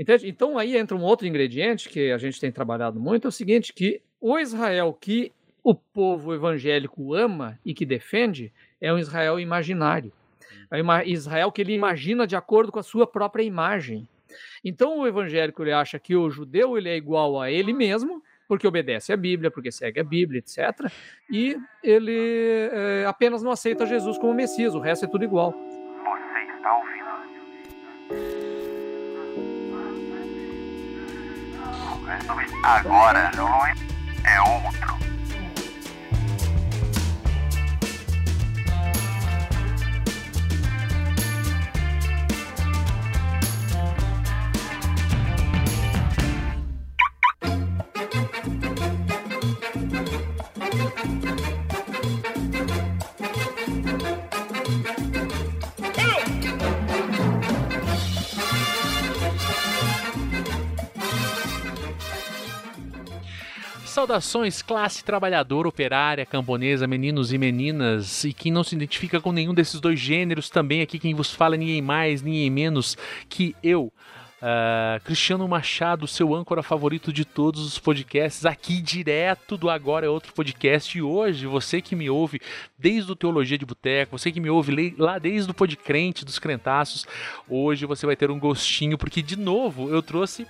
Entende? Então aí entra um outro ingrediente que a gente tem trabalhado muito, é o seguinte, que o Israel que o povo evangélico ama e que defende é um Israel imaginário. É um Israel que ele imagina de acordo com a sua própria imagem. Então o evangélico ele acha que o judeu ele é igual a ele mesmo, porque obedece à Bíblia, porque segue a Bíblia, etc. E ele é, apenas não aceita Jesus como Messias, o resto é tudo igual. Você está ouvindo? Agora, Luiz, é outro. Saudações, classe trabalhadora, operária, camponesa, meninos e meninas, e quem não se identifica com nenhum desses dois gêneros, também aqui quem vos fala é ninguém mais, ninguém menos que eu. Uh, Cristiano Machado, seu âncora favorito de todos os podcasts, aqui direto do Agora é Outro Podcast. E hoje, você que me ouve desde o Teologia de Boteco, você que me ouve lá desde o Podcrente, dos Crentaços, hoje você vai ter um gostinho, porque de novo eu trouxe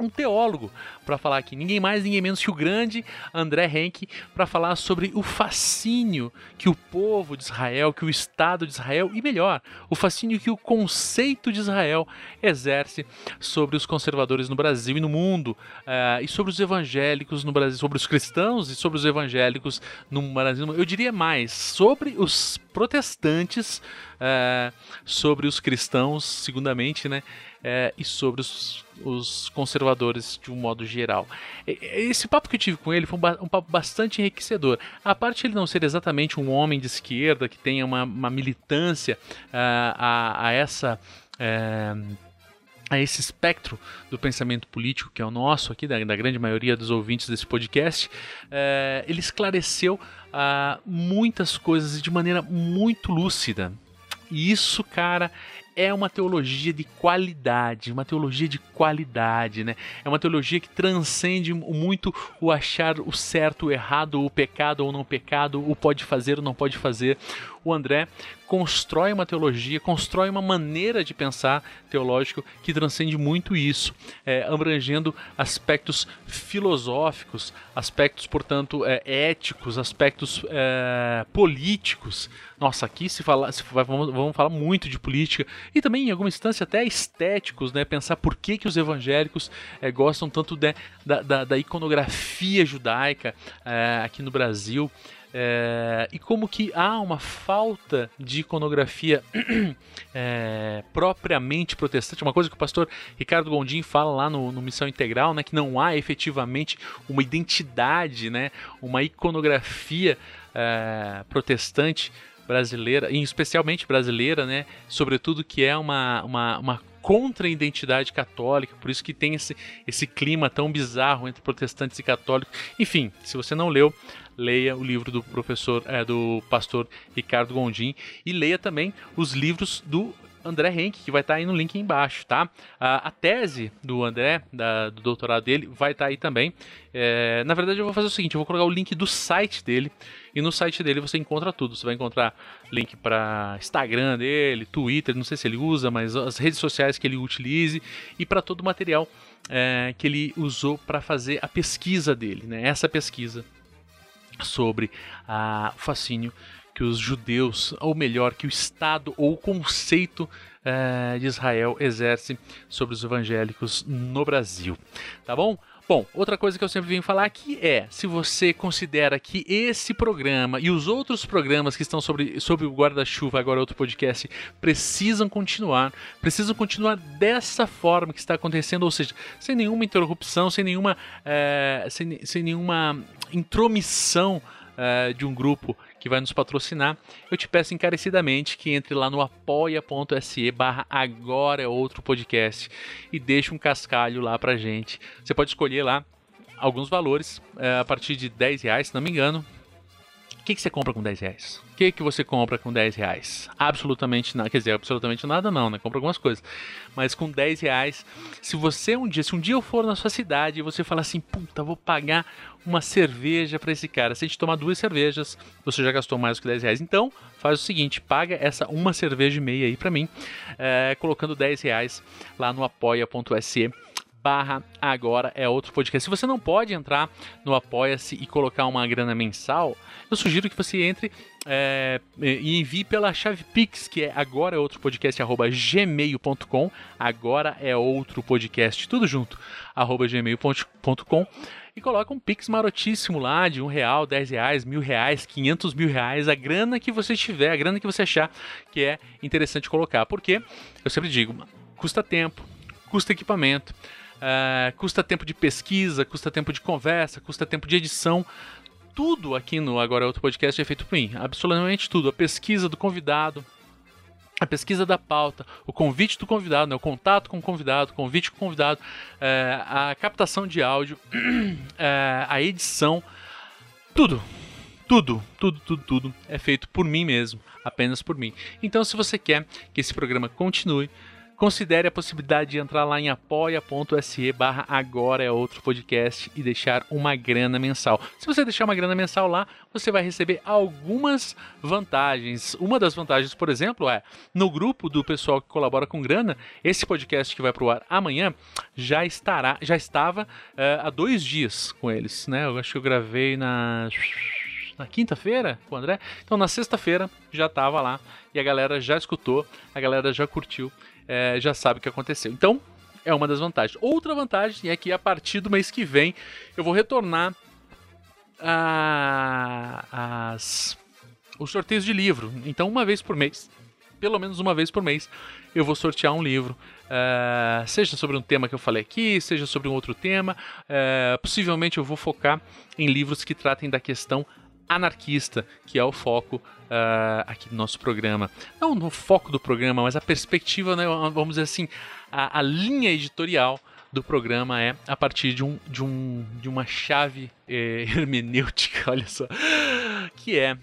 um teólogo para falar aqui, ninguém mais, ninguém menos que o grande André Henke, para falar sobre o fascínio que o povo de Israel, que o Estado de Israel, e melhor, o fascínio que o conceito de Israel exerce sobre os conservadores no Brasil e no mundo, uh, e sobre os evangélicos no Brasil, sobre os cristãos e sobre os evangélicos no Brasil. Eu diria mais, sobre os protestantes, uh, sobre os cristãos, segundamente, né? é, e sobre os, os, conservadores de um modo geral. Esse papo que eu tive com ele foi um, papo bastante enriquecedor. A parte de ele não ser exatamente um homem de esquerda que tenha uma, uma militância uh, a, a, essa. Uh, a esse espectro do pensamento político que é o nosso aqui, da, da grande maioria dos ouvintes desse podcast, uh, ele esclareceu muitas coisas de maneira muito lúcida. E isso, cara, é uma teologia de qualidade, uma teologia de qualidade, né? É uma teologia que transcende muito o achar o certo, o errado, o pecado ou não pecado, o pode fazer ou não pode fazer. O André constrói uma teologia, constrói uma maneira de pensar teológico que transcende muito isso, é, abrangendo aspectos filosóficos, aspectos, portanto, é, éticos, aspectos é, políticos. Nossa, aqui se fala, se, vamos, vamos falar muito de política e também, em alguma instância, até estéticos, né? Pensar por que, que os evangélicos é, gostam tanto de, da, da, da, iconografia judaica é, aqui no Brasil. É, e como que há uma falta de iconografia é, propriamente protestante, uma coisa que o pastor Ricardo Gondim fala lá no, no, Missão Integral, né, que não há efetivamente uma identidade, né, uma iconografia é, protestante brasileira, e especialmente brasileira, né, sobretudo que é uma, uma, uma contra a identidade católica, por isso que tem esse, esse clima tão bizarro entre protestantes e católicos. Enfim, se você não leu, leia o livro do professor, é, do pastor Ricardo Gondim e leia também os livros do André Henke, que vai estar tá aí no link embaixo, tá? A, a tese do André, da, do doutorado dele, vai estar tá aí também. É, na verdade, eu vou fazer o seguinte: eu vou colocar o link do site dele. E no site dele você encontra tudo. Você vai encontrar link para Instagram dele, Twitter, não sei se ele usa, mas as redes sociais que ele utilize e para todo o material é, que ele usou para fazer a pesquisa dele, né? Essa pesquisa sobre a, o fascínio que os judeus, ou melhor, que o Estado ou o conceito é, de Israel exerce sobre os evangélicos no Brasil. Tá bom? Bom, outra coisa que eu sempre venho falar aqui é: se você considera que esse programa e os outros programas que estão sobre, sobre o guarda-chuva, agora outro podcast, precisam continuar, precisam continuar dessa forma que está acontecendo, ou seja, sem nenhuma interrupção, sem nenhuma, é, sem, sem nenhuma intromissão é, de um grupo que vai nos patrocinar, eu te peço encarecidamente que entre lá no apoia.se barra agora é outro podcast e deixe um cascalho lá pra gente. Você pode escolher lá alguns valores, é, a partir de 10 reais, se não me engano, que, que você compra com 10 reais? O que, que você compra com 10 reais? Absolutamente nada. Quer dizer, absolutamente nada não, né? Compra algumas coisas. Mas com 10 reais, se você um dia, se um dia eu for na sua cidade e você falar assim, puta, vou pagar uma cerveja para esse cara. Se a gente tomar duas cervejas, você já gastou mais do que 10 reais. Então, faz o seguinte, paga essa uma cerveja e meia aí para mim, é, colocando 10 reais lá no apoia.se barra agora é outro podcast. Se você não pode entrar no Apoia-se e colocar uma grana mensal, eu sugiro que você entre é, e envie pela chave Pix, que é agora é outro podcast, arroba gmail.com. Agora é outro podcast, tudo junto, arroba gmail.com. E coloca um Pix marotíssimo lá de um real, dez reais, mil reais, quinhentos mil reais, a grana que você tiver, a grana que você achar que é interessante colocar. Porque, eu sempre digo, custa tempo, custa equipamento, Uh, custa tempo de pesquisa, custa tempo de conversa, custa tempo de edição. Tudo aqui no Agora é Outro Podcast é feito por mim. Absolutamente tudo. A pesquisa do convidado, a pesquisa da pauta, o convite do convidado, né, o contato com o convidado, o convite com o convidado, uh, a captação de áudio, uh, a edição, tudo. Tudo, tudo, tudo, tudo é feito por mim mesmo, apenas por mim. Então, se você quer que esse programa continue, Considere a possibilidade de entrar lá em apoia.se barra agora é outro podcast e deixar uma grana mensal. Se você deixar uma grana mensal lá, você vai receber algumas vantagens. Uma das vantagens, por exemplo, é no grupo do pessoal que colabora com grana, esse podcast que vai pro ar amanhã já estará, já estava uh, há dois dias com eles, né? Eu acho que eu gravei na na quinta-feira com o André. Então na sexta-feira já estava lá e a galera já escutou, a galera já curtiu é, já sabe o que aconteceu. Então, é uma das vantagens. Outra vantagem é que a partir do mês que vem eu vou retornar a, as, os sorteios de livro. Então, uma vez por mês, pelo menos uma vez por mês, eu vou sortear um livro. Uh, seja sobre um tema que eu falei aqui, seja sobre um outro tema. Uh, possivelmente eu vou focar em livros que tratem da questão anarquista, que é o foco uh, aqui do nosso programa. Não no foco do programa, mas a perspectiva, né, vamos dizer assim, a, a linha editorial do programa é a partir de, um, de, um, de uma chave é, hermenêutica, olha só, que é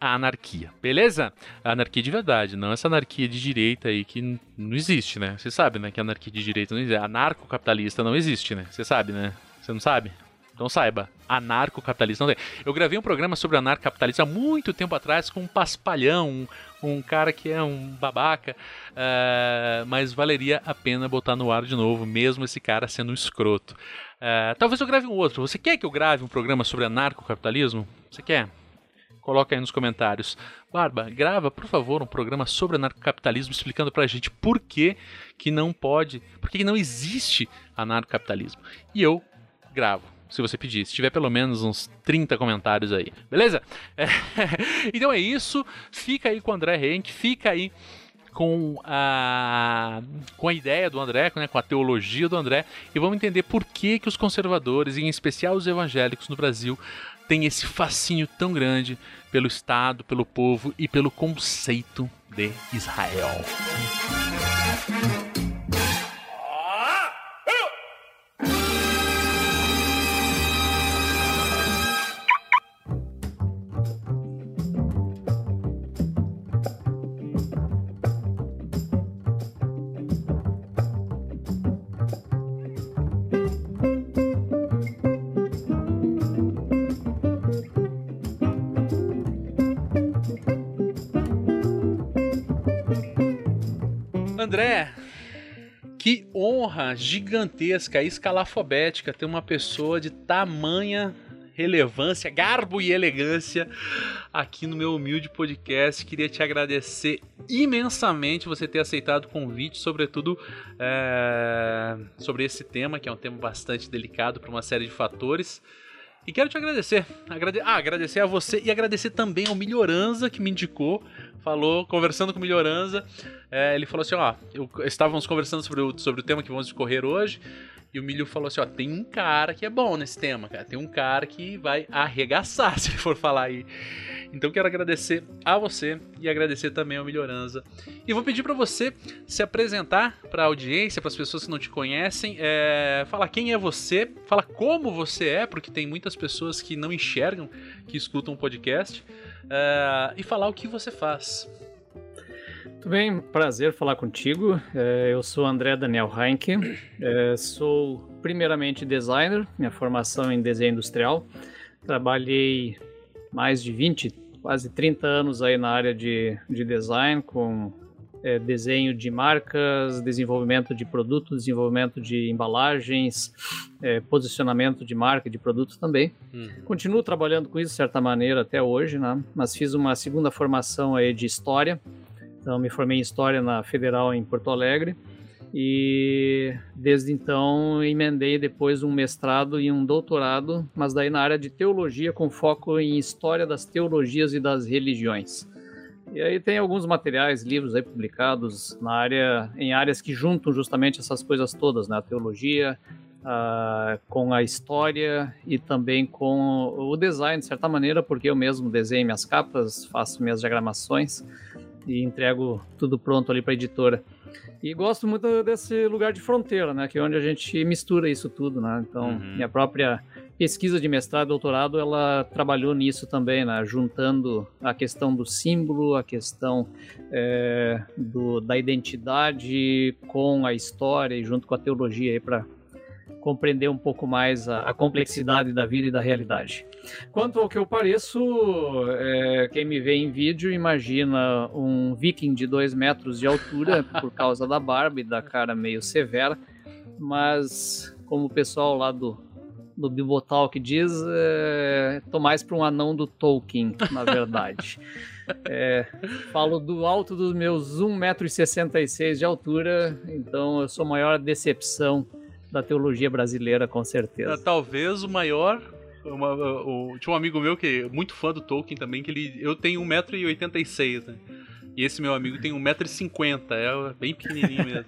a anarquia, beleza? A anarquia de verdade, não essa anarquia de direita aí que não existe, né? Você sabe, né, que anarquia de direita não existe. Anarcocapitalista não existe, né? Você sabe, né? Você não sabe? Então saiba, anarcocapitalismo. Eu gravei um programa sobre anarcocapitalismo há muito tempo atrás com um paspalhão, um, um cara que é um babaca, uh, mas valeria a pena botar no ar de novo, mesmo esse cara sendo um escroto. Uh, talvez eu grave um outro. Você quer que eu grave um programa sobre anarcocapitalismo? Você quer? Coloca aí nos comentários. Barba, grava, por favor, um programa sobre anarcocapitalismo explicando pra gente por que, que não pode, por que não existe anarcocapitalismo. E eu gravo se você pedir. Se tiver pelo menos uns 30 comentários aí, beleza? É, então é isso. Fica aí com o André Henk, fica aí com a, com a ideia do André, né, com a teologia do André, e vamos entender por que, que os conservadores, em especial os evangélicos no Brasil, têm esse fascínio tão grande pelo Estado, pelo povo e pelo conceito de Israel. Gigantesca, escalafobética ter uma pessoa de tamanha relevância, garbo e elegância aqui no meu humilde podcast. Queria te agradecer imensamente você ter aceitado o convite, sobretudo é, sobre esse tema, que é um tema bastante delicado para uma série de fatores. E quero te agradecer. Agrade... Ah, agradecer a você e agradecer também ao Melhoranza que me indicou. Falou, conversando com o Melhoranza. É, ele falou assim: ó, eu, estávamos conversando sobre o, sobre o tema que vamos discorrer hoje. E o Milho falou assim: ó, tem um cara que é bom nesse tema, cara. Tem um cara que vai arregaçar se for falar aí. Então quero agradecer a você e agradecer também ao Melhorança. E vou pedir para você se apresentar para a audiência, para as pessoas que não te conhecem, é, falar quem é você, falar como você é, porque tem muitas pessoas que não enxergam, que escutam o podcast, é, e falar o que você faz. Muito bem, prazer falar contigo. É, eu sou André Daniel Heinke, é, sou primeiramente designer, minha formação em desenho industrial. Trabalhei mais de 20, quase 30 anos aí na área de, de design, com é, desenho de marcas, desenvolvimento de produtos, desenvolvimento de embalagens, é, posicionamento de marca, de produtos também. Uhum. Continuo trabalhando com isso de certa maneira até hoje, né? mas fiz uma segunda formação aí de História, então me formei em História na Federal em Porto Alegre, e desde então emendei depois um mestrado e um doutorado, mas daí na área de teologia com foco em história das teologias e das religiões. E aí tem alguns materiais, livros aí publicados na área, em áreas que juntam justamente essas coisas todas, né? A teologia, com a história e também com o design, de certa maneira, porque eu mesmo desenho minhas capas, faço minhas diagramações e entrego tudo pronto ali para a editora. E gosto muito desse lugar de fronteira, né? Que é onde a gente mistura isso tudo, né? Então, uhum. minha própria pesquisa de mestrado e doutorado, ela trabalhou nisso também, né? Juntando a questão do símbolo, a questão é, do, da identidade com a história e junto com a teologia aí para compreender um pouco mais a, a, complexidade da vida e da realidade. Quanto ao que eu pareço, é, quem me vê em vídeo imagina um viking de dois metros de altura por causa da barba e da cara meio severa, mas como o pessoal lá do, do Bibotalk diz, é, tô mais para um anão do Tolkien, na verdade. É, falo do alto dos meus 1,66m de altura, então eu sou a maior decepção da teologia brasileira, com certeza. É, talvez o maior. Uma, o, tinha um amigo meu que é muito fã do Tolkien também, que ele. Eu tenho 1,86m, né? E esse meu amigo tem 1,50m, é bem pequenininho mesmo.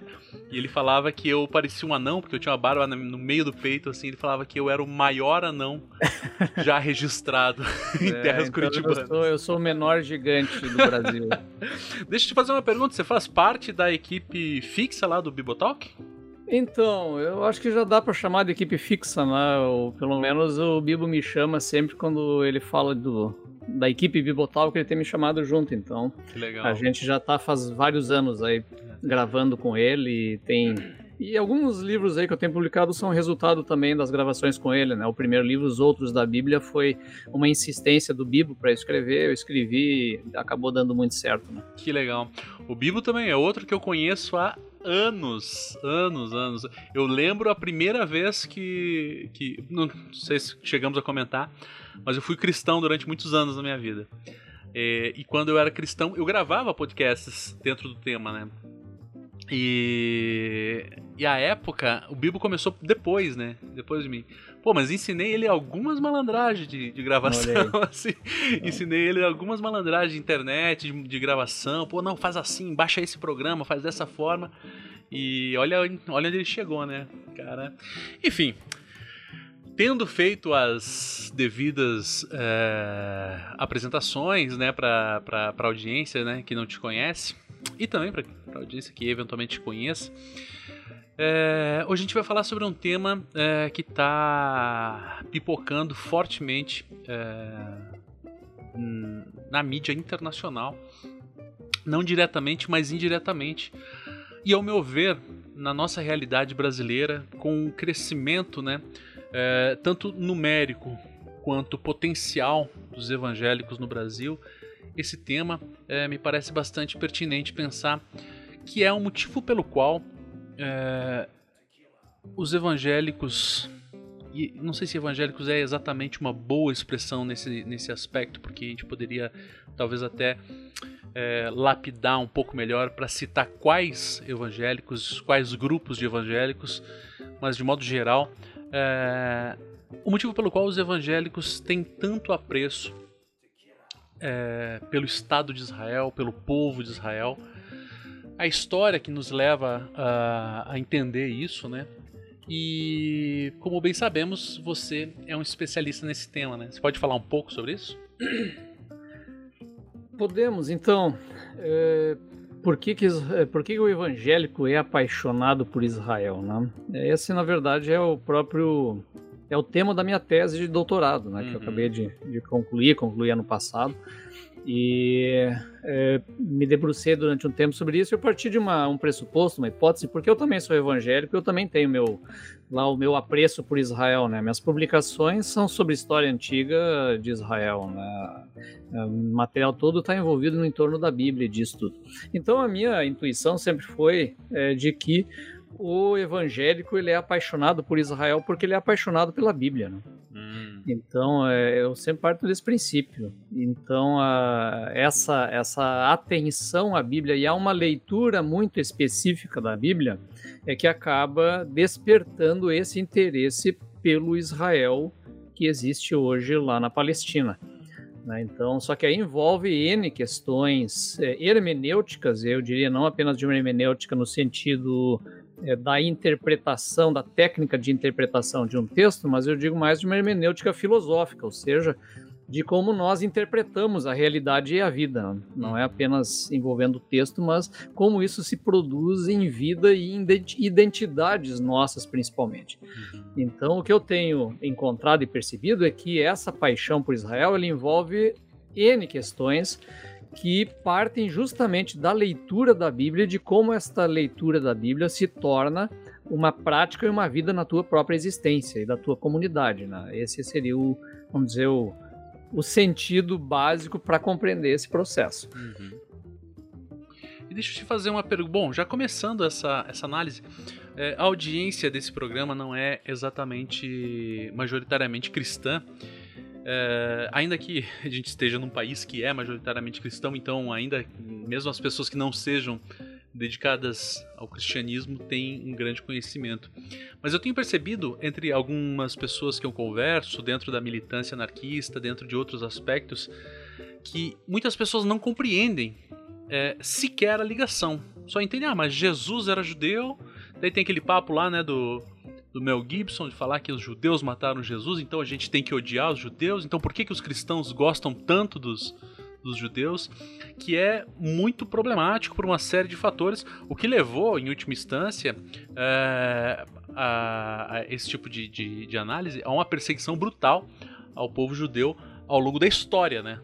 e ele falava que eu parecia um anão, porque eu tinha uma barba no meio do peito, assim. Ele falava que eu era o maior anão já registrado em é, terras então curitibanas. Eu sou, eu sou o menor gigante do Brasil. Deixa eu te fazer uma pergunta: você faz parte da equipe fixa lá do Bibotalk? Então, eu acho que já dá para chamar de equipe fixa, né? Ou pelo menos o Bibo me chama sempre quando ele fala do, da equipe Bibotal, que ele tem me chamado junto. Então, a gente já tá faz vários anos aí gravando com ele. E tem. E alguns livros aí que eu tenho publicado são resultado também das gravações com ele, né? O primeiro livro, Os Outros da Bíblia, foi uma insistência do Bibo para escrever. Eu escrevi e acabou dando muito certo, né? Que legal. O Bibo também é outro que eu conheço há anos, anos, anos. Eu lembro a primeira vez que, que não sei se chegamos a comentar, mas eu fui cristão durante muitos anos na minha vida. É, e quando eu era cristão, eu gravava podcasts dentro do tema, né? E, e a época, o Bibo começou depois, né? Depois de mim. Pô, mas ensinei ele algumas malandragens de, de gravação, assim. Ensinei ele algumas malandragens de internet, de, de, gravação. Pô, não, faz assim, baixa esse programa, faz dessa forma. E olha, olha onde ele chegou, né? Cara. Enfim. Tendo feito as devidas é, apresentações, né, pra, pra, pra audiência, né, que não te conhece, e também pra, pra audiência que eventualmente te conheça, é, hoje a gente vai falar sobre um tema é, que está pipocando fortemente é, na mídia internacional, não diretamente, mas indiretamente. E ao meu ver, na nossa realidade brasileira, com um crescimento, né, é, tanto numérico quanto potencial dos evangélicos no Brasil, esse tema é, me parece bastante pertinente pensar que é um motivo pelo qual é, os evangélicos e não sei se evangélicos é exatamente uma boa expressão nesse, nesse aspecto, porque a gente poderia talvez até é, lapidar um pouco melhor para citar quais evangélicos, quais grupos de evangélicos, mas de modo geral, é, o motivo pelo qual os evangélicos têm tanto apreço é, pelo Estado de Israel, pelo povo de Israel, a história que nos leva a, a entender isso, né? E como bem sabemos, você é um especialista nesse tema, né? Você pode falar um pouco sobre isso? Podemos, então. É, por que, que, é, por que, que, o evangélico é apaixonado por Israel? Né? Esse, na verdade, é o próprio. É o tema da minha tese de doutorado, né? Uhum. Que eu uhum. acabei de, de concluir, concluí ano passado. E é, me debrucei durante um tempo sobre isso. Eu parti de uma, um pressuposto, uma hipótese, porque eu também sou evangélico, eu também tenho meu, lá o meu apreço por Israel. Né? Minhas publicações são sobre história antiga de Israel. Né? É, o material todo está envolvido no entorno da Bíblia e disso tudo. Então a minha intuição sempre foi é, de que o evangélico ele é apaixonado por Israel porque ele é apaixonado pela Bíblia. Né? Hum. Então, é, eu sempre parto desse princípio. Então, a, essa, essa atenção à Bíblia e a uma leitura muito específica da Bíblia é que acaba despertando esse interesse pelo Israel que existe hoje lá na Palestina. Né? Então, só que aí envolve N questões é, hermenêuticas, eu diria não apenas de uma hermenêutica no sentido é, da interpretação, da técnica de interpretação de um texto, mas eu digo mais de uma hermenêutica filosófica, ou seja, de como nós interpretamos a realidade e a vida. Não é apenas envolvendo o texto, mas como isso se produz em vida e em identidades nossas, principalmente. Uhum. Então, o que eu tenho encontrado e percebido é que essa paixão por Israel envolve N questões que partem justamente da leitura da Bíblia, de como esta leitura da Bíblia se torna uma prática e uma vida na tua própria existência e da tua comunidade. Né? Esse seria o, vamos dizer, o, o sentido básico para compreender esse processo. Uhum. E deixa eu te fazer uma pergunta. Bom, já começando essa, essa análise, é, a audiência desse programa não é exatamente majoritariamente cristã. É, ainda que a gente esteja num país que é majoritariamente cristão, então ainda mesmo as pessoas que não sejam dedicadas ao cristianismo têm um grande conhecimento. Mas eu tenho percebido entre algumas pessoas que eu converso, dentro da militância anarquista, dentro de outros aspectos, que muitas pessoas não compreendem é, sequer a ligação. Só entendem, ah, mas Jesus era judeu, daí tem aquele papo lá, né, do do Mel Gibson de falar que os judeus mataram Jesus, então a gente tem que odiar os judeus. Então por que, que os cristãos gostam tanto dos, dos judeus? Que é muito problemático por uma série de fatores, o que levou, em última instância, é, a, a, esse tipo de, de, de análise a uma perseguição brutal ao povo judeu ao longo da história, né?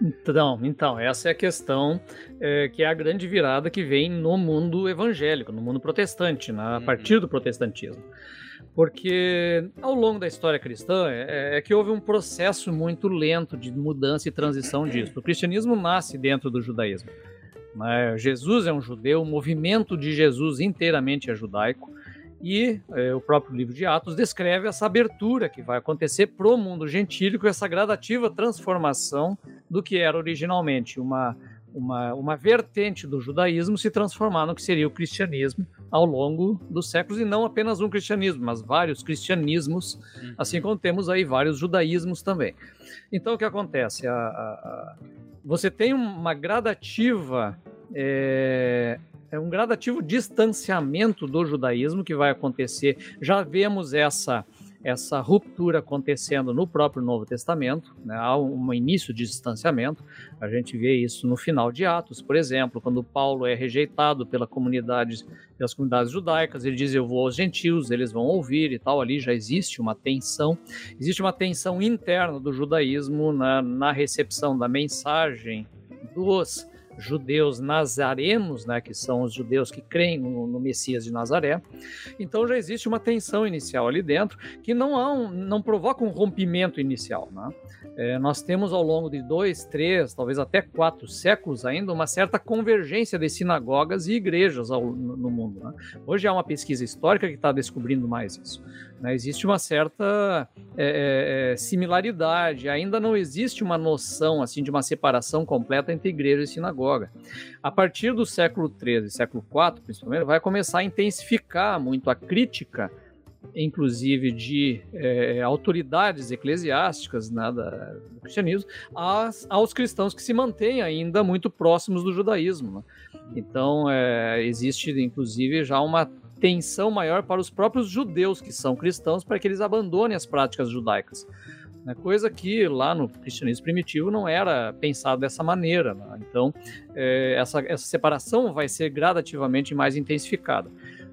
Então, então, essa é a questão é, que é a grande virada que vem no mundo evangélico, no mundo protestante, né, a uhum. partir do protestantismo. Porque ao longo da história cristã é, é, que houve um processo muito lento de mudança e transição disso. O cristianismo nasce dentro do judaísmo. Né? Jesus é um judeu, o movimento de Jesus inteiramente é judaico. E é, o próprio livro de Atos descreve essa abertura que vai acontecer para o mundo gentílico, essa gradativa transformação do que era originalmente uma, uma, uma vertente do judaísmo se transformar no que seria o cristianismo ao longo dos séculos, e não apenas um cristianismo, mas vários cristianismos, uhum. assim como temos aí vários judaísmos também. Então o que acontece? A, a, a, você tem uma gradativa. É, é um gradativo distanciamento do judaísmo que vai acontecer. Já vemos essa essa ruptura acontecendo no próprio Novo Testamento, né? há um início de distanciamento. A gente vê isso no final de Atos, por exemplo, quando Paulo é rejeitado pela comunidade, pelas comunidades judaicas, ele diz: Eu vou aos gentios, eles vão ouvir e tal. Ali já existe uma tensão, existe uma tensão interna do judaísmo na, na recepção da mensagem dos judeus nazarenos, né, que são os judeus que creem no, no, Messias de Nazaré. Então já existe uma tensão inicial ali dentro que não, há um, não provoca um rompimento inicial. Né? É, nós temos ao longo de dois, três, talvez até quatro séculos ainda, uma certa convergência de sinagogas e igrejas ao, no mundo. Né? Hoje há uma pesquisa histórica que está descobrindo mais isso. Né? Existe uma certa é, é, é, similaridade, ainda não existe uma noção assim de uma separação completa entre igreja e sinagoga. A partir do século XIII, século IV, principalmente, vai começar a intensificar muito a crítica inclusive de é, autoridades eclesiásticas né, da, do cristianismo, aos, aos, cristãos que se mantêm ainda muito próximos do judaísmo. Né? Então, é, existe inclusive já uma tensão maior para os próprios judeus que são cristãos para que eles abandonem as práticas judaicas. Né? Coisa que lá no cristianismo primitivo não era pensado dessa maneira. Né? Então, é, essa, essa separação vai ser gradativamente mais intensificada.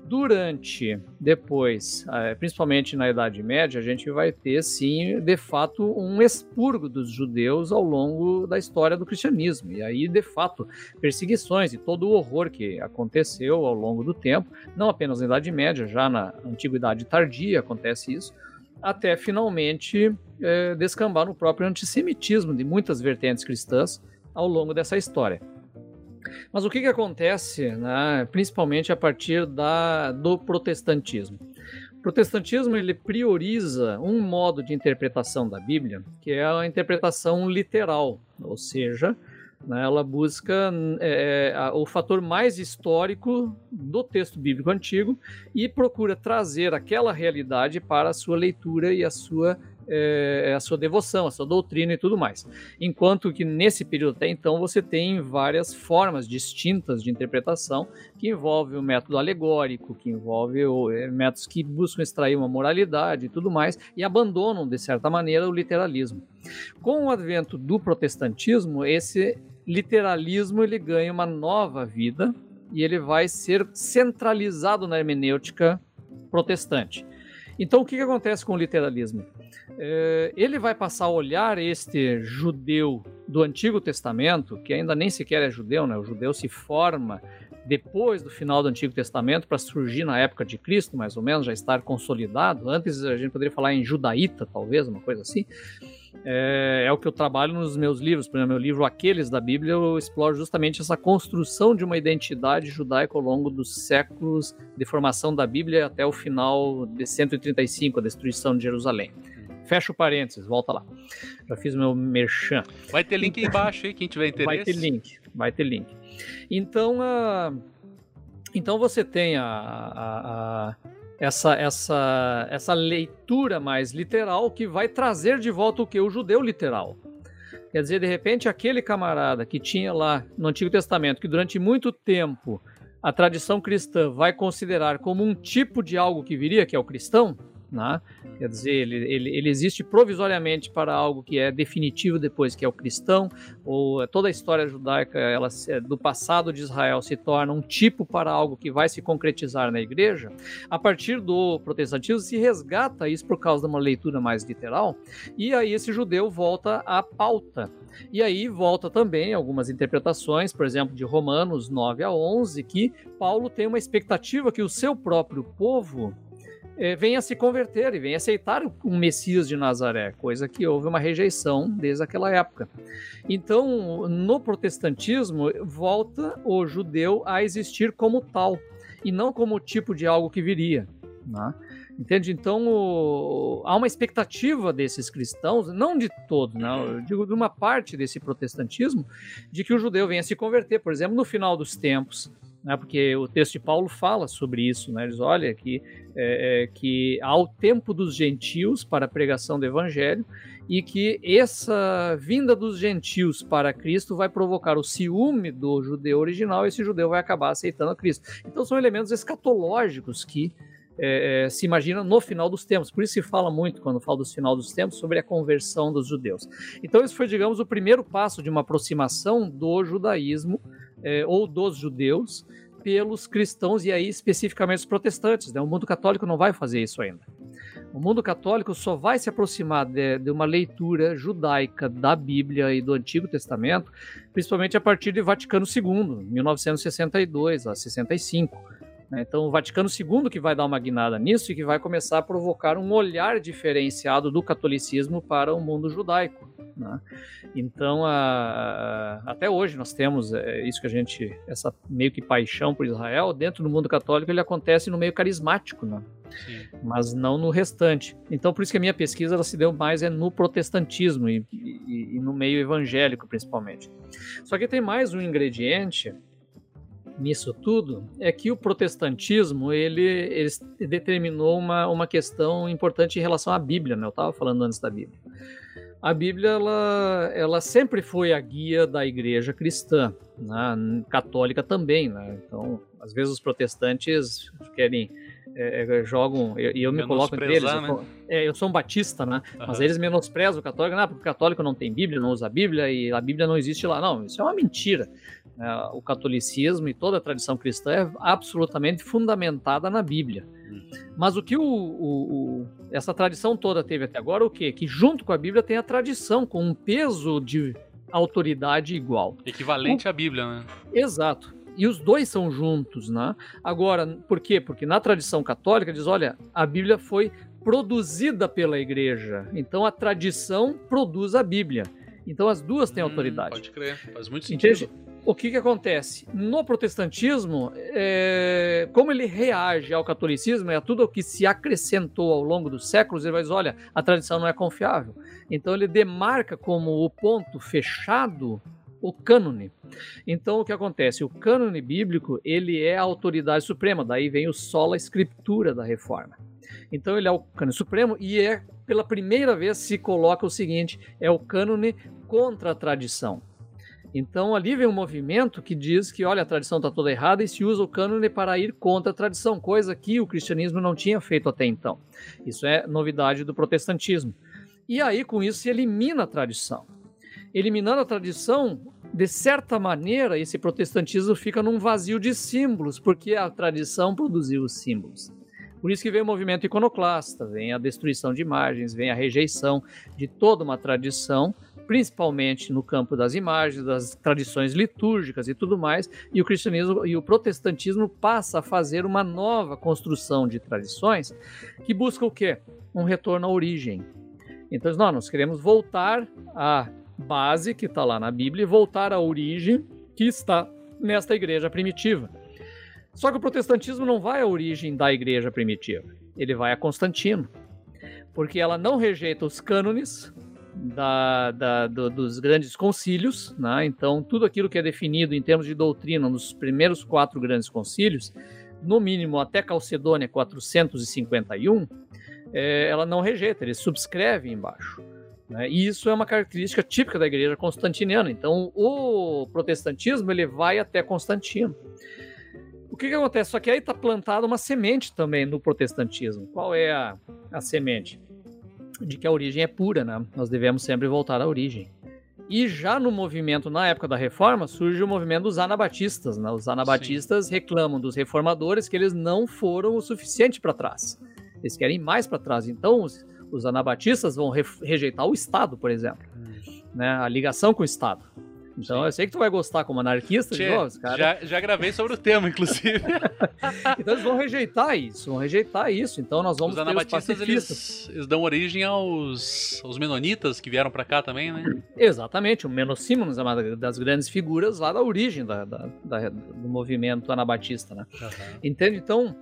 Durante, depois, é, principalmente na Idade Média, a gente vai ter, sim, de fato, um expurgo dos judeus ao longo da história do cristianismo. E aí, de fato, perseguições e todo o horror que aconteceu ao longo do tempo, não apenas na Idade Média, já na Antiguidade Tardia acontece isso, até finalmente é, descambar no próprio antissemitismo de muitas vertentes cristãs ao longo dessa história. Mas o que, que acontece, né, principalmente a partir da, do protestantismo? O protestantismo ele prioriza um modo de interpretação da Bíblia, que é a interpretação literal, ou seja, né, ela busca é, o fator mais histórico do texto bíblico antigo e procura trazer aquela realidade para a sua leitura e a sua é, a sua devoção, a sua doutrina e tudo mais. Enquanto que nesse período até então você tem várias formas distintas de interpretação que envolve o método alegórico, que envolve o, é, métodos que buscam extrair uma moralidade e tudo mais e abandonam de certa maneira o literalismo. Com o advento do protestantismo, esse literalismo ele ganha uma nova vida e ele vai ser centralizado na hermenêutica protestante. Então, o que, que acontece com o literalismo? É, ele vai passar a olhar este judeu do Antigo Testamento, que ainda nem sequer é judeu, né? o judeu se forma depois do final do Antigo Testamento para surgir na época de Cristo, mais ou menos, já estar consolidado. Antes a gente poderia falar em judaíta, talvez, uma coisa assim. É, é, o que eu trabalho nos meus livros. Por exemplo, meu livro Aqueles da Bíblia, eu exploro justamente essa construção de uma identidade judaica ao longo dos séculos de formação da Bíblia até o final de 135, a destruição de Jerusalém. Fecha o parênteses, volta lá. Já fiz meu merchan. Vai ter link aí embaixo aí, quem tiver interesse. Vai ter link, vai ter link. Então, uh, então você tem a, a, a essa, essa, essa leitura mais literal que vai trazer de volta o que? O judeu literal. Quer dizer, de repente, aquele camarada que tinha lá no Antigo Testamento, que durante muito tempo a tradição cristã vai considerar como um tipo de algo que viria, que é o cristão, né? Quer dizer, ele, ele, ele, existe provisoriamente para algo que é definitivo depois, que é o cristão, ou toda a história judaica ela, do passado de Israel se torna um tipo para algo que vai se concretizar na igreja. A partir do protestantismo se resgata isso por causa de uma leitura mais literal, e aí esse judeu volta à pauta. E aí volta também algumas interpretações, por exemplo, de Romanos 9 a 11, que Paulo tem uma expectativa que o seu próprio povo é, venha se converter e venha aceitar o Messias de Nazaré, coisa que houve uma rejeição desde aquela época. Então, no protestantismo, volta o judeu a existir como tal e não como tipo de algo que viria. Né? Entende? Então, o, há uma expectativa desses cristãos, não de todos, né? eu digo de uma parte desse protestantismo, de que o judeu venha se converter, por exemplo, no final dos tempos, né, porque o texto de Paulo fala sobre isso, né, diz, olha, que, é, é, que há o tempo dos gentios para a pregação do evangelho e que essa vinda dos gentios para Cristo vai provocar o ciúme do judeu original e esse judeu vai acabar aceitando a Cristo. Então são elementos escatológicos que é, é, se imagina no final dos tempos. Por isso se fala muito, quando fala do final dos tempos, sobre a conversão dos judeus. Então, isso foi, digamos, o primeiro passo de uma aproximação do judaísmo é, ou dos judeus pelos cristãos e aí especificamente os protestantes. Né? O mundo católico não vai fazer isso ainda. O mundo católico só vai se aproximar de, de, uma leitura judaica da Bíblia e do Antigo Testamento, principalmente a partir de Vaticano II, 1962 a 65. Né? Então, o Vaticano II que vai dar uma guinada nisso e que vai começar a provocar um olhar diferenciado do catolicismo para o mundo judaico. Né? Então, a, a, até hoje nós temos é, isso que a gente, essa meio que paixão por Israel, dentro do mundo católico ele acontece no meio carismático, né? mas não no restante. Então, por isso que a minha pesquisa ela se deu mais é no protestantismo e, e, e no meio evangélico, principalmente. Só que tem mais um ingrediente nisso tudo é que o protestantismo ele, ele determinou uma, uma questão importante em relação à Bíblia, né? Eu estava falando antes da Bíblia. A Bíblia ela, ela sempre foi a guia da igreja cristã, né? católica também, né? Então, às vezes os protestantes querem é, jogam, e eu, eu, me coloco entre eles. Né? Eu, é, eu, sou um batista, né? Uhum. Mas eles menosprezam o católico, não, porque o católico não tem Bíblia, não usa a Bíblia e a Bíblia não existe lá. Não, isso é uma mentira. É, o catolicismo e toda a tradição cristã é absolutamente fundamentada na Bíblia. Uhum. Mas o que o, o, o, essa tradição toda teve até agora, o quê? Que junto com a Bíblia tem a tradição, com um peso de autoridade igual. Equivalente à Bíblia, né? Exato. E os dois são juntos, né? Agora, por quê? Porque na tradição católica diz, olha, a Bíblia foi produzida pela igreja. Então a tradição produz a Bíblia. Então as duas têm hum, autoridade. Pode crer, faz muito sentido. Entende? O que, que acontece? No protestantismo, é, como ele reage ao catolicismo e a tudo o que se acrescentou ao longo dos séculos, ele vai dizer: olha, a tradição não é confiável. Então ele demarca como o ponto fechado o cânone. Então o que acontece? O cânone bíblico ele é a autoridade suprema, daí vem o sola escritura da reforma. Então ele é o cânone supremo e é pela primeira vez se coloca o seguinte: é o cânone contra a tradição. Então ali vem um movimento que diz que, olha, a tradição está toda errada e se usa o cânone para ir contra a tradição, coisa que o cristianismo não tinha feito até então. Isso é novidade do protestantismo. E aí, com isso, se elimina a tradição eliminando a tradição, de certa maneira, esse protestantismo fica num vazio de símbolos, porque a tradição produziu os símbolos. Por isso que vem o movimento iconoclasta, vem a destruição de imagens, vem a rejeição de toda uma tradição, principalmente no campo das imagens, das tradições litúrgicas e tudo mais, e o cristianismo e o protestantismo passa a fazer uma nova construção de tradições que busca o quê? Um retorno à origem. Então, não, nós queremos voltar a base que está lá na Bíblia e voltar à origem que está nesta igreja primitiva. Só que o protestantismo não vai à origem da igreja primitiva, ele vai a Constantino, porque ela não rejeita os cânones da, da, do, dos grandes concílios, né? então tudo aquilo que é definido em termos de doutrina nos primeiros quatro grandes concílios, no mínimo até Calcedônia 451, é, ela não rejeita, ele subscreve embaixo. Né? E isso é uma característica típica da igreja constantiniana. Então, o protestantismo ele vai até Constantino. O que, que acontece? Só que aí está plantada uma semente também no protestantismo. Qual é a, a semente? De que a origem é pura, né? Nós devemos sempre voltar à origem. E já no movimento, na época da reforma, surge o movimento dos anabatistas. Né? Os anabatistas Sim. reclamam dos reformadores que eles não foram o suficiente para trás. Eles querem mais para trás. Então, os, os anabatistas vão re rejeitar o Estado, por exemplo, hum. né? A ligação com o Estado. Então eu sei que tu vai gostar como anarquista Tchê, de novo, cara. Já, já gravei sobre o tema, inclusive. então eles vão rejeitar isso, vão rejeitar isso. Então nós vamos os anabatistas, eles, eles, dão origem aos, aos menonitas que vieram para cá também, né? Exatamente, o Menossímonos é uma das grandes figuras lá da origem da, da, da do movimento anabatista, né? Uhum. Entende? Então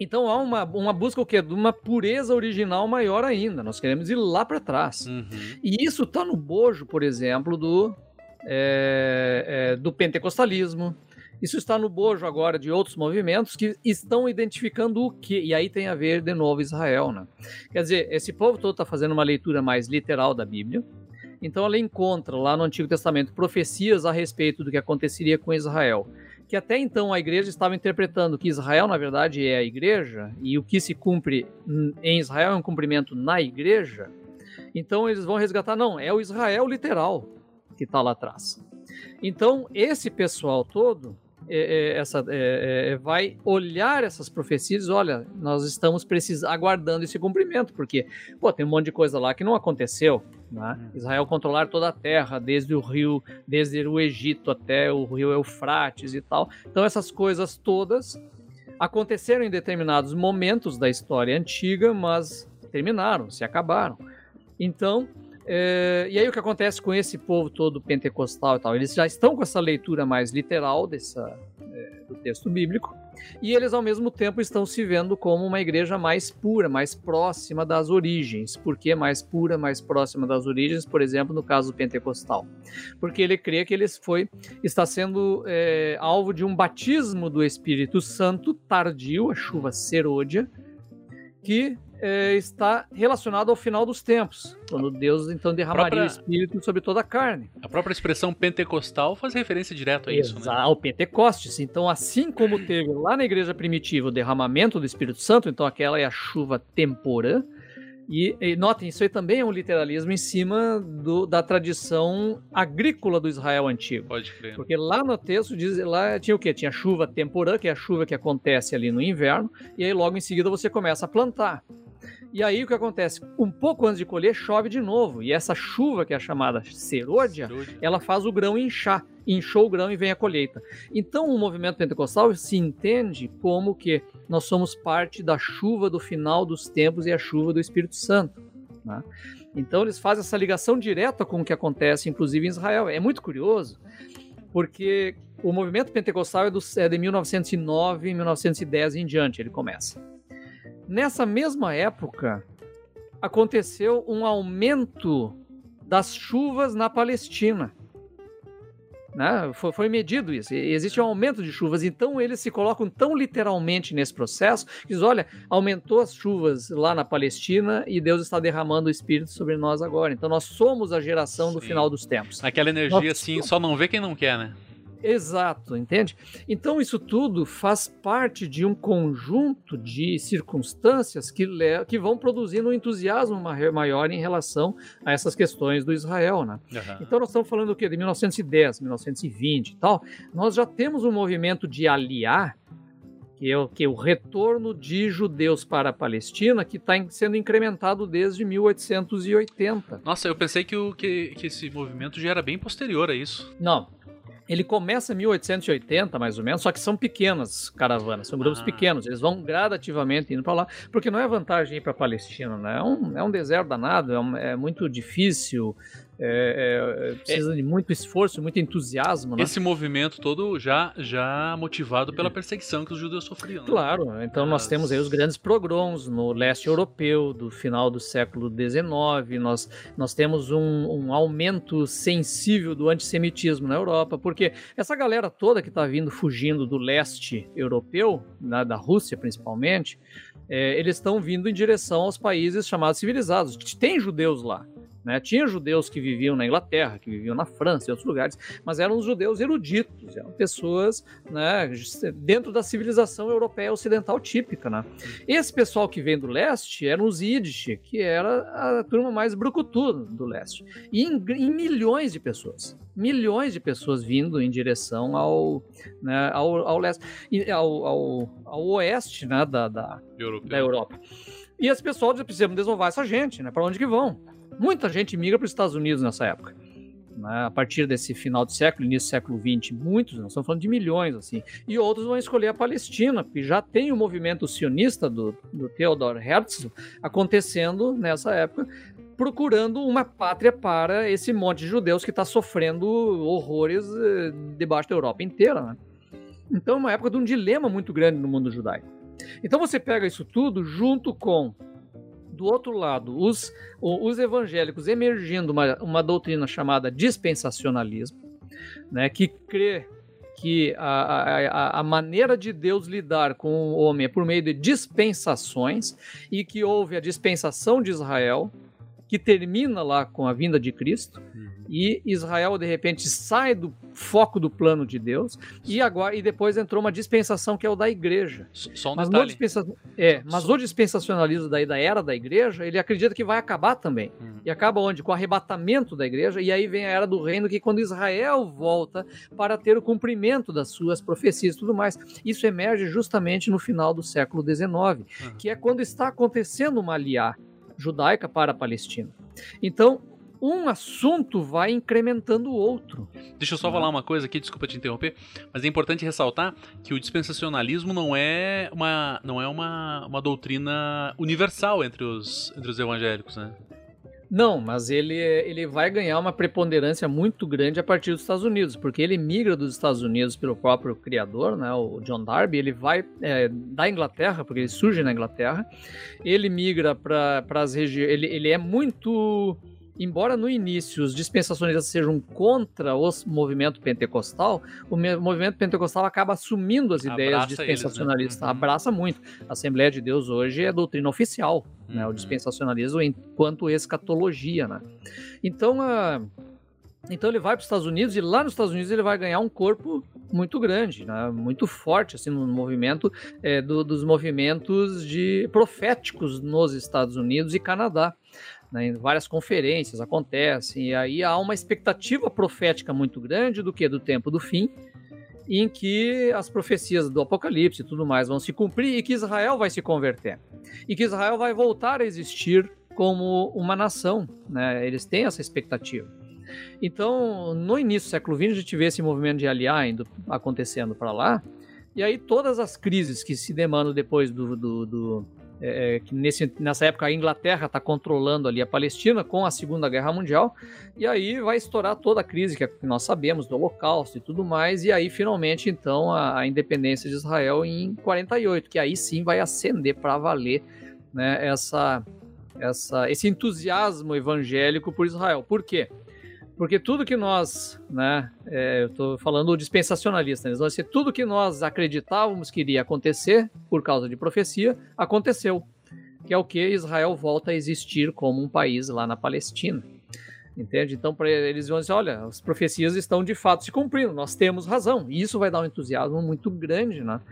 então há uma, uma busca o quê? de uma pureza original maior ainda. Nós queremos ir lá para trás. Uhum. E isso está no bojo, por exemplo, do, é, é, do pentecostalismo. Isso está no bojo agora de outros movimentos que estão identificando o que. E aí tem a ver de novo Israel. Né? Quer dizer, esse povo todo está fazendo uma leitura mais literal da Bíblia. Então ela encontra lá no Antigo Testamento profecias a respeito do que aconteceria com Israel que até então a igreja estava interpretando que Israel, na verdade, é a igreja, e o que se cumpre em Israel é um cumprimento na igreja, então eles vão resgatar, não, é o Israel literal que está lá atrás. Então, esse pessoal todo é, é, essa, é, é, vai olhar essas profecias e olha, nós estamos precis aguardando esse cumprimento, porque pô, tem um monte de coisa lá que não aconteceu. Né? Uhum. Israel controlar toda a terra, desde o rio, desde o Egito até o rio Eufrates e tal. Então essas coisas todas aconteceram em determinados momentos da história antiga, mas terminaram, se acabaram. Então, é, e aí o que acontece com esse povo todo pentecostal e tal? Eles já estão com essa leitura mais literal dessa, é, do texto bíblico, e eles ao mesmo tempo estão se vendo como uma igreja mais pura, mais próxima das origens. Por que mais pura, mais próxima das origens? Por exemplo, no caso pentecostal, porque ele crê que ele foi está sendo é, alvo de um batismo do Espírito Santo tardio, a chuva serôdia, que é, está relacionado ao final dos tempos, quando Deus então derramaria própria- o Espírito sobre toda a carne. A própria expressão pentecostal faz referência direto a isso, Exa- né? Ao Pentecostes. Então, assim como teve lá na igreja primitiva o derramamento do Espírito Santo, então aquela é a chuva temporã. E, e notem, isso aí também é um literalismo em cima do- da tradição agrícola do Israel antigo. Pode crer. Porque lá no texto diz, lá tinha o quê? Tinha chuva temporã, que é a chuva que acontece ali no inverno, e aí logo em seguida você começa a plantar. E aí o que acontece? Um pouco antes de colher, chove de novo. E essa chuva, que é chamada serôdia, Saúde. ela faz o grão inchar. Inchou o grão e vem a colheita. Então o movimento pentecostal se entende como que nós somos parte da chuva do final dos tempos e a chuva do Espírito Santo. né? Então eles fazem essa ligação direta com o que acontece, inclusive em Israel. É muito curioso, porque o movimento pentecostal é, do, é de 1909, 1910 em diante, ele começa. Nessa mesma época, aconteceu um aumento das chuvas na Palestina. Né? Foi, foi medido isso. E Existe um aumento de chuvas, então eles se colocam tão literalmente nesse processo que diz: olha, aumentou as chuvas lá na Palestina e Deus está derramando o Espírito sobre nós agora. Então nós somos a geração do Sim. final dos tempos. Aquela energia Nossa. assim, só não vê quem não quer, né? Exato, entende? Então isso tudo faz parte de um conjunto de circunstâncias que, que vão produzindo um entusiasmo ma- maior em relação a essas questões do Israel, né? Aham. Então nós estamos falando do quê? De 1910, 1920 e tal. Nós já temos um movimento de aliar, que é o, que é o retorno de judeus para a Palestina, que está sendo incrementado desde 1880. Nossa, eu pensei que, o, que, que esse movimento já era bem posterior a isso. Não. Ele começa em 1880, mais ou menos, só que são pequenas caravanas, são grupos Ah. pequenos. Eles vão gradativamente indo para lá, porque não é vantagem ir para a Palestina, né? É um, é um deserto danado, é, um- é muito difícil, é- é- é- precisa de muito esforço, muito entusiasmo, né? Esse movimento todo já, já motivado pela perseguição que os judeus sofriam. né? Claro, então nós temos aí os grandes pogroms no leste europeu do final do século XIX, nós, nós temos um, um aumento sensível do antissemitismo na Europa, porque essa galera toda que está vindo fugindo do leste europeu, né, da Rússia principalmente, é, eles estão vindo em direção aos países chamados civilizados. Tem judeus lá. Né? Tinha judeus que viviam na Inglaterra, que viviam na França e outros lugares, mas eram os judeus eruditos, eram pessoas né, dentro da civilização europeia ocidental típica. Né? Esse pessoal que vem do leste eram os Yiddish, que era a turma mais brucutu do leste. E em, em milhões de pessoas. Milhões de pessoas vindo em direção ao, né, ao, ao leste, ao, ao, ao oeste né, da, da, da Europa. E esse pessoal diz, precisamos desovar essa gente, né? Para onde que vão? Muita gente migra para os Estados Unidos nessa época. né? A partir desse final do século, início do século XX, muitos, nós estamos falando de milhões, assim. E outros vão escolher a Palestina, porque já tem o movimento sionista do, do Theodor Herzl acontecendo nessa época, procurando uma pátria para esse monte de judeus que está sofrendo horrores eh, debaixo da Europa inteira, né? Então é uma época de um dilema muito grande no mundo judaico. Então você pega isso tudo junto com, do outro lado, os, os evangélicos emergindo uma, uma doutrina chamada dispensacionalismo, né, que crê que a, a- a maneira de Deus lidar com o homem é por meio de dispensações e que houve a dispensação de Israel, que termina lá com a vinda de Cristo, e Israel de repente sai do foco do plano de Deus e agora e depois entrou uma dispensação que é o da igreja. Só um Mas, no detalhe. dispensa... é, mas o dispensacionalismo daí da era da igreja, ele acredita que vai acabar também. Uhum. E acaba onde? Com o arrebatamento da igreja, e aí vem a era do reino, que é quando Israel volta para ter o cumprimento das suas profecias e tudo mais. Isso emerge justamente no final do século XIX, Uhum. que é quando está acontecendo uma aliá judaica para a Palestina. Então, um assunto vai incrementando o outro. Deixa eu só falar uma coisa aqui, desculpa te interromper, mas é importante ressaltar que o dispensacionalismo não é uma, não é uma, uma doutrina universal entre os, entre os evangélicos, né? Não, mas ele, ele vai ganhar uma preponderância muito grande a partir dos Estados Unidos, porque ele migra dos Estados Unidos pelo próprio criador, né, o John Darby, ele vai é, da Inglaterra, porque ele surge na Inglaterra, ele migra para as regiões, ele, ele é muito embora no início os dispensacionalistas sejam contra o movimento pentecostal, o movimento pentecostal acaba assumindo as ideias Abraça dispensacionalistas, eles, né? Uhum. abraça muito. A Assembleia de Deus hoje é doutrina oficial, né? O Uhum. dispensacionalismo enquanto escatologia, né? Então, a então ele vai para os Estados Unidos e lá nos Estados Unidos ele vai ganhar um corpo muito grande, né? muito forte assim no movimento é, do- dos movimentos de proféticos nos Estados Unidos e Canadá. Né? Em várias conferências acontecem e aí há uma expectativa profética muito grande do que do tempo do fim, em que as profecias do Apocalipse e tudo mais vão se cumprir e que Israel vai se converter e que Israel vai voltar a existir como uma nação. Né? Eles têm essa expectativa. Então, no início do século XX, a gente vê esse movimento de aliar acontecendo para lá, e aí todas as crises que se demandam depois do. do, do é, é, que nesse, nessa época a Inglaterra está controlando ali a Palestina com a Segunda Guerra Mundial, e aí vai estourar toda a crise que nós sabemos do Holocausto e tudo mais, e aí finalmente então a, a independência de Israel em 48, que aí sim vai ascender para valer né, essa, essa, esse entusiasmo evangélico por Israel. Por quê? Porque tudo que nós, né, é, eu estou falando dispensacionalista, né, então, tudo que nós acreditávamos que iria acontecer por causa de profecia, aconteceu. Que é o que Israel volta a existir como um país lá na Palestina. Entende? Então, para eles vão dizer: olha, as profecias estão de fato se cumprindo, nós temos razão. E isso vai dar um entusiasmo muito grande, né?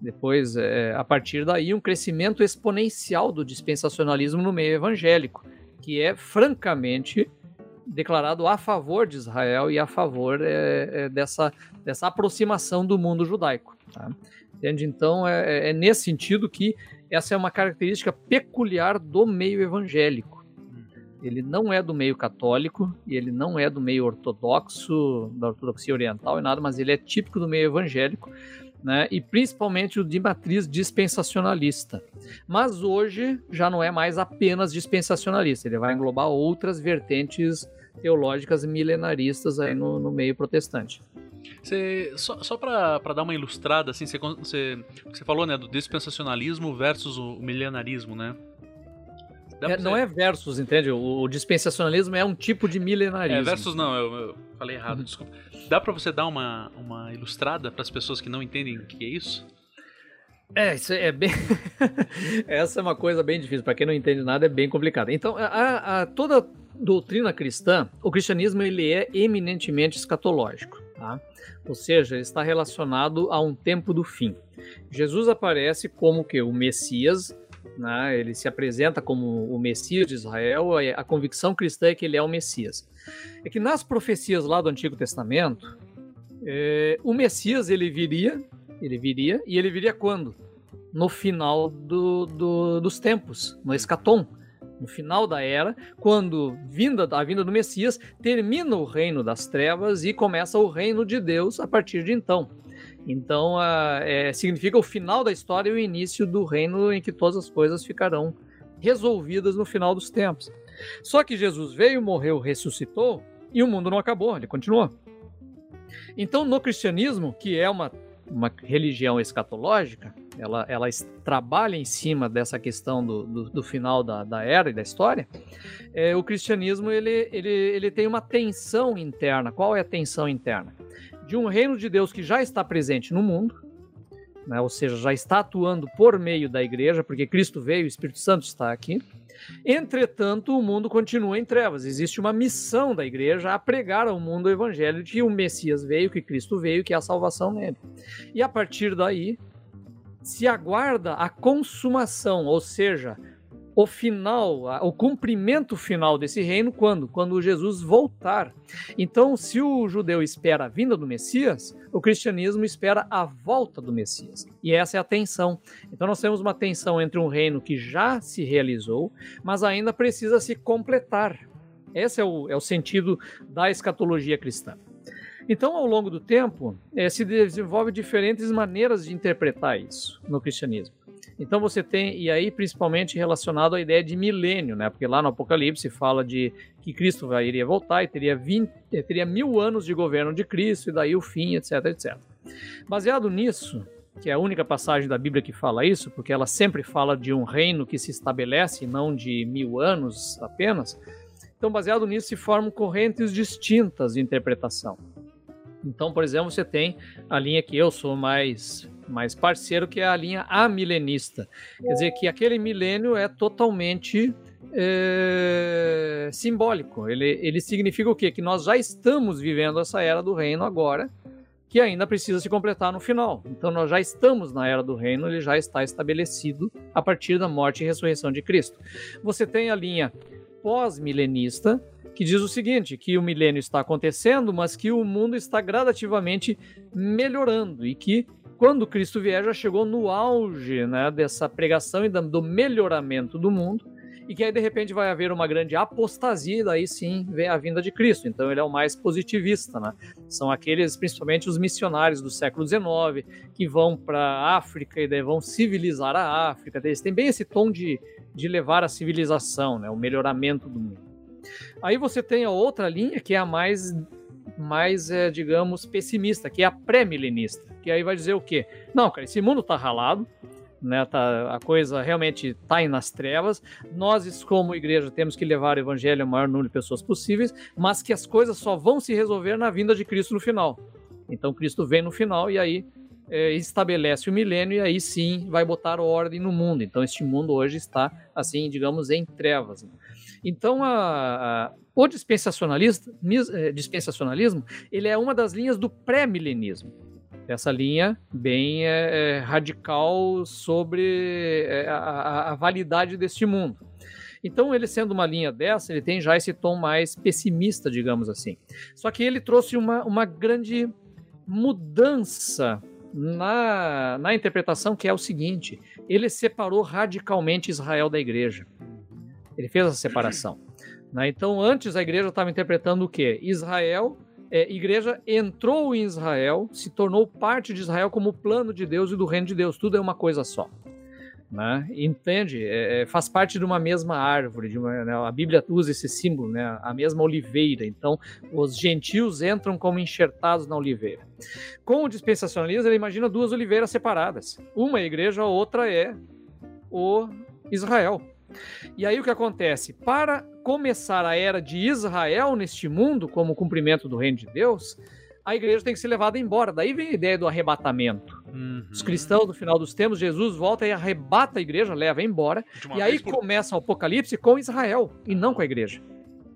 Depois, é, a partir daí, um crescimento exponencial do dispensacionalismo no meio evangélico, que é francamente declarado a favor de Israel e a favor é, é, dessa, dessa aproximação do mundo judaico. Tá? Entende? Então, é, é nesse sentido que essa é uma característica peculiar do meio evangélico. Ele não é do meio católico e ele não é do meio ortodoxo, da ortodoxia oriental e nada, mas ele é típico do meio evangélico, né? E principalmente o de matriz dispensacionalista. Mas hoje já não é mais apenas dispensacionalista, ele vai englobar outras vertentes teológicas milenaristas aí no, no meio protestante. Você, só só para dar uma ilustrada, assim, você, você, você falou né, do dispensacionalismo versus o milenarismo, né? É, não é versus, entende? O, o dispensacionalismo é um tipo de milenarismo. É, versus não, eu, eu falei errado, desculpa. Dá pra você dar uma, uma ilustrada para as pessoas que não entendem o que é isso? É, isso é bem. Essa é uma coisa bem difícil. Para quem não entende nada, é bem complicado. Então, a, a- toda doutrina cristã, o cristianismo ele é eminentemente escatológico. Tá? Ou seja, ele está relacionado a um tempo do fim. Jesus aparece como que o Messias, né? ele se apresenta como o Messias de Israel. A, convicção cristã é que ele é o Messias. É que nas profecias lá do Antigo Testamento, é, o Messias ele viria ele viria, e ele viria quando? No final do, do- dos tempos, no escatom. No final da era, quando vinda, a vinda do Messias termina o reino das trevas e começa o reino de Deus a partir de então. Então, é, significa o final da história e o início do reino em que todas as coisas ficarão resolvidas no final dos tempos. Só que Jesus veio, morreu, ressuscitou e o mundo não acabou, ele continuou. Então, no cristianismo, que é uma uma religião escatológica, ela, ela trabalha em cima dessa questão do, do, do final da, da era e da história, é, o cristianismo ele, ele, ele tem uma tensão interna. Qual é a tensão interna? De um reino de Deus que já está presente no mundo, né, ou seja, já está atuando por meio da igreja, porque Cristo veio, o Espírito Santo está aqui. Entretanto, o mundo continua em trevas. Existe uma missão da igreja a pregar ao mundo o evangelho de que o Messias veio, que Cristo veio, que é a salvação nele. E a partir daí se aguarda a consumação, ou seja, o final, o cumprimento final desse reino quando? Quando Jesus voltar. Então, se o judeu espera a vinda do Messias, o cristianismo espera a volta do Messias. E essa é a tensão. Então, nós temos uma tensão entre um reino que já se realizou, mas ainda precisa se completar. Esse é o, é o sentido da escatologia cristã. Então, ao longo do tempo, eh, se desenvolve diferentes maneiras de interpretar isso no cristianismo. Então você tem, e aí principalmente relacionado à ideia de milênio, né? Porque lá no Apocalipse fala de que Cristo iria voltar e teria, 20, eh, teria mil anos de governo de Cristo, e daí o fim, etc, etc. Baseado nisso, que é a única passagem da Bíblia que fala isso, porque ela sempre fala de um reino que se estabelece, não de mil anos apenas, Então, baseado nisso, se formam correntes distintas de interpretação. Então, por exemplo, você tem a linha que eu sou mais mais parceiro, que é a linha amilenista. Quer dizer que aquele milênio é totalmente é, simbólico. Ele, ele significa o quê? Que nós já estamos vivendo essa era do reino agora, que ainda precisa se completar no final. Então nós já estamos na era do reino, ele já está estabelecido a partir da morte e ressurreição de Cristo. Você tem a linha pós-milenista, que diz o seguinte: que o milênio está acontecendo, mas que o mundo está gradativamente melhorando e que quando Cristo vier já chegou no auge né, dessa pregação e do melhoramento do mundo e que aí de repente vai haver uma grande apostasia, e daí sim vem a vinda de Cristo. Então ele é o mais positivista, né? São aqueles, principalmente os missionários do século XIX, que vão para a África e daí vão civilizar a África. Eles têm bem esse tom de, de levar a civilização, né? o melhoramento do mundo. Aí você tem a outra linha, que é a mais, mais é, digamos, pessimista, que é a pré-milenista, que aí vai dizer o quê? Não, cara, esse mundo tá ralado, né, tá, a coisa realmente está nas trevas. Nós, como igreja, temos que levar o evangelho ao maior número de pessoas possíveis, mas que as coisas só vão se resolver na vinda de Cristo no final. Então, Cristo vem no final e aí é, estabelece o milênio e aí sim vai botar ordem no mundo. Então, este mundo hoje está, assim, digamos, em trevas. Então, a, a, o dispensacionalismo, é, dispensacionalismo, ele é uma das linhas do pré-milenismo essa linha bem é, radical sobre a, a, validade deste mundo. Então, ele sendo uma linha dessa, ele tem já esse tom mais pessimista, digamos assim. Só que ele trouxe uma, uma grande mudança na, na interpretação, que é o seguinte: ele separou radicalmente Israel da igreja. Ele fez essa separação. Né? Então, antes a igreja estava interpretando o quê? Israel é, igreja entrou em Israel, se tornou parte de Israel como plano de Deus e do reino de Deus. Tudo é uma coisa só. Né? Entende? É, é, faz parte de uma mesma árvore. De uma, né? A Bíblia usa esse símbolo, né? a mesma oliveira. Então, os gentios entram como enxertados na oliveira. Com o dispensacionalismo, ele imagina duas oliveiras separadas. Uma é a igreja, a outra é o Israel. E aí o que acontece? Para começar a era de Israel neste mundo, como cumprimento do reino de Deus, a igreja tem que ser levada embora. Daí vem a ideia do arrebatamento. Uhum. Os cristãos, no final dos tempos, Jesus volta e arrebata a igreja, leva embora. E aí por... começa o Apocalipse com Israel e não com a igreja.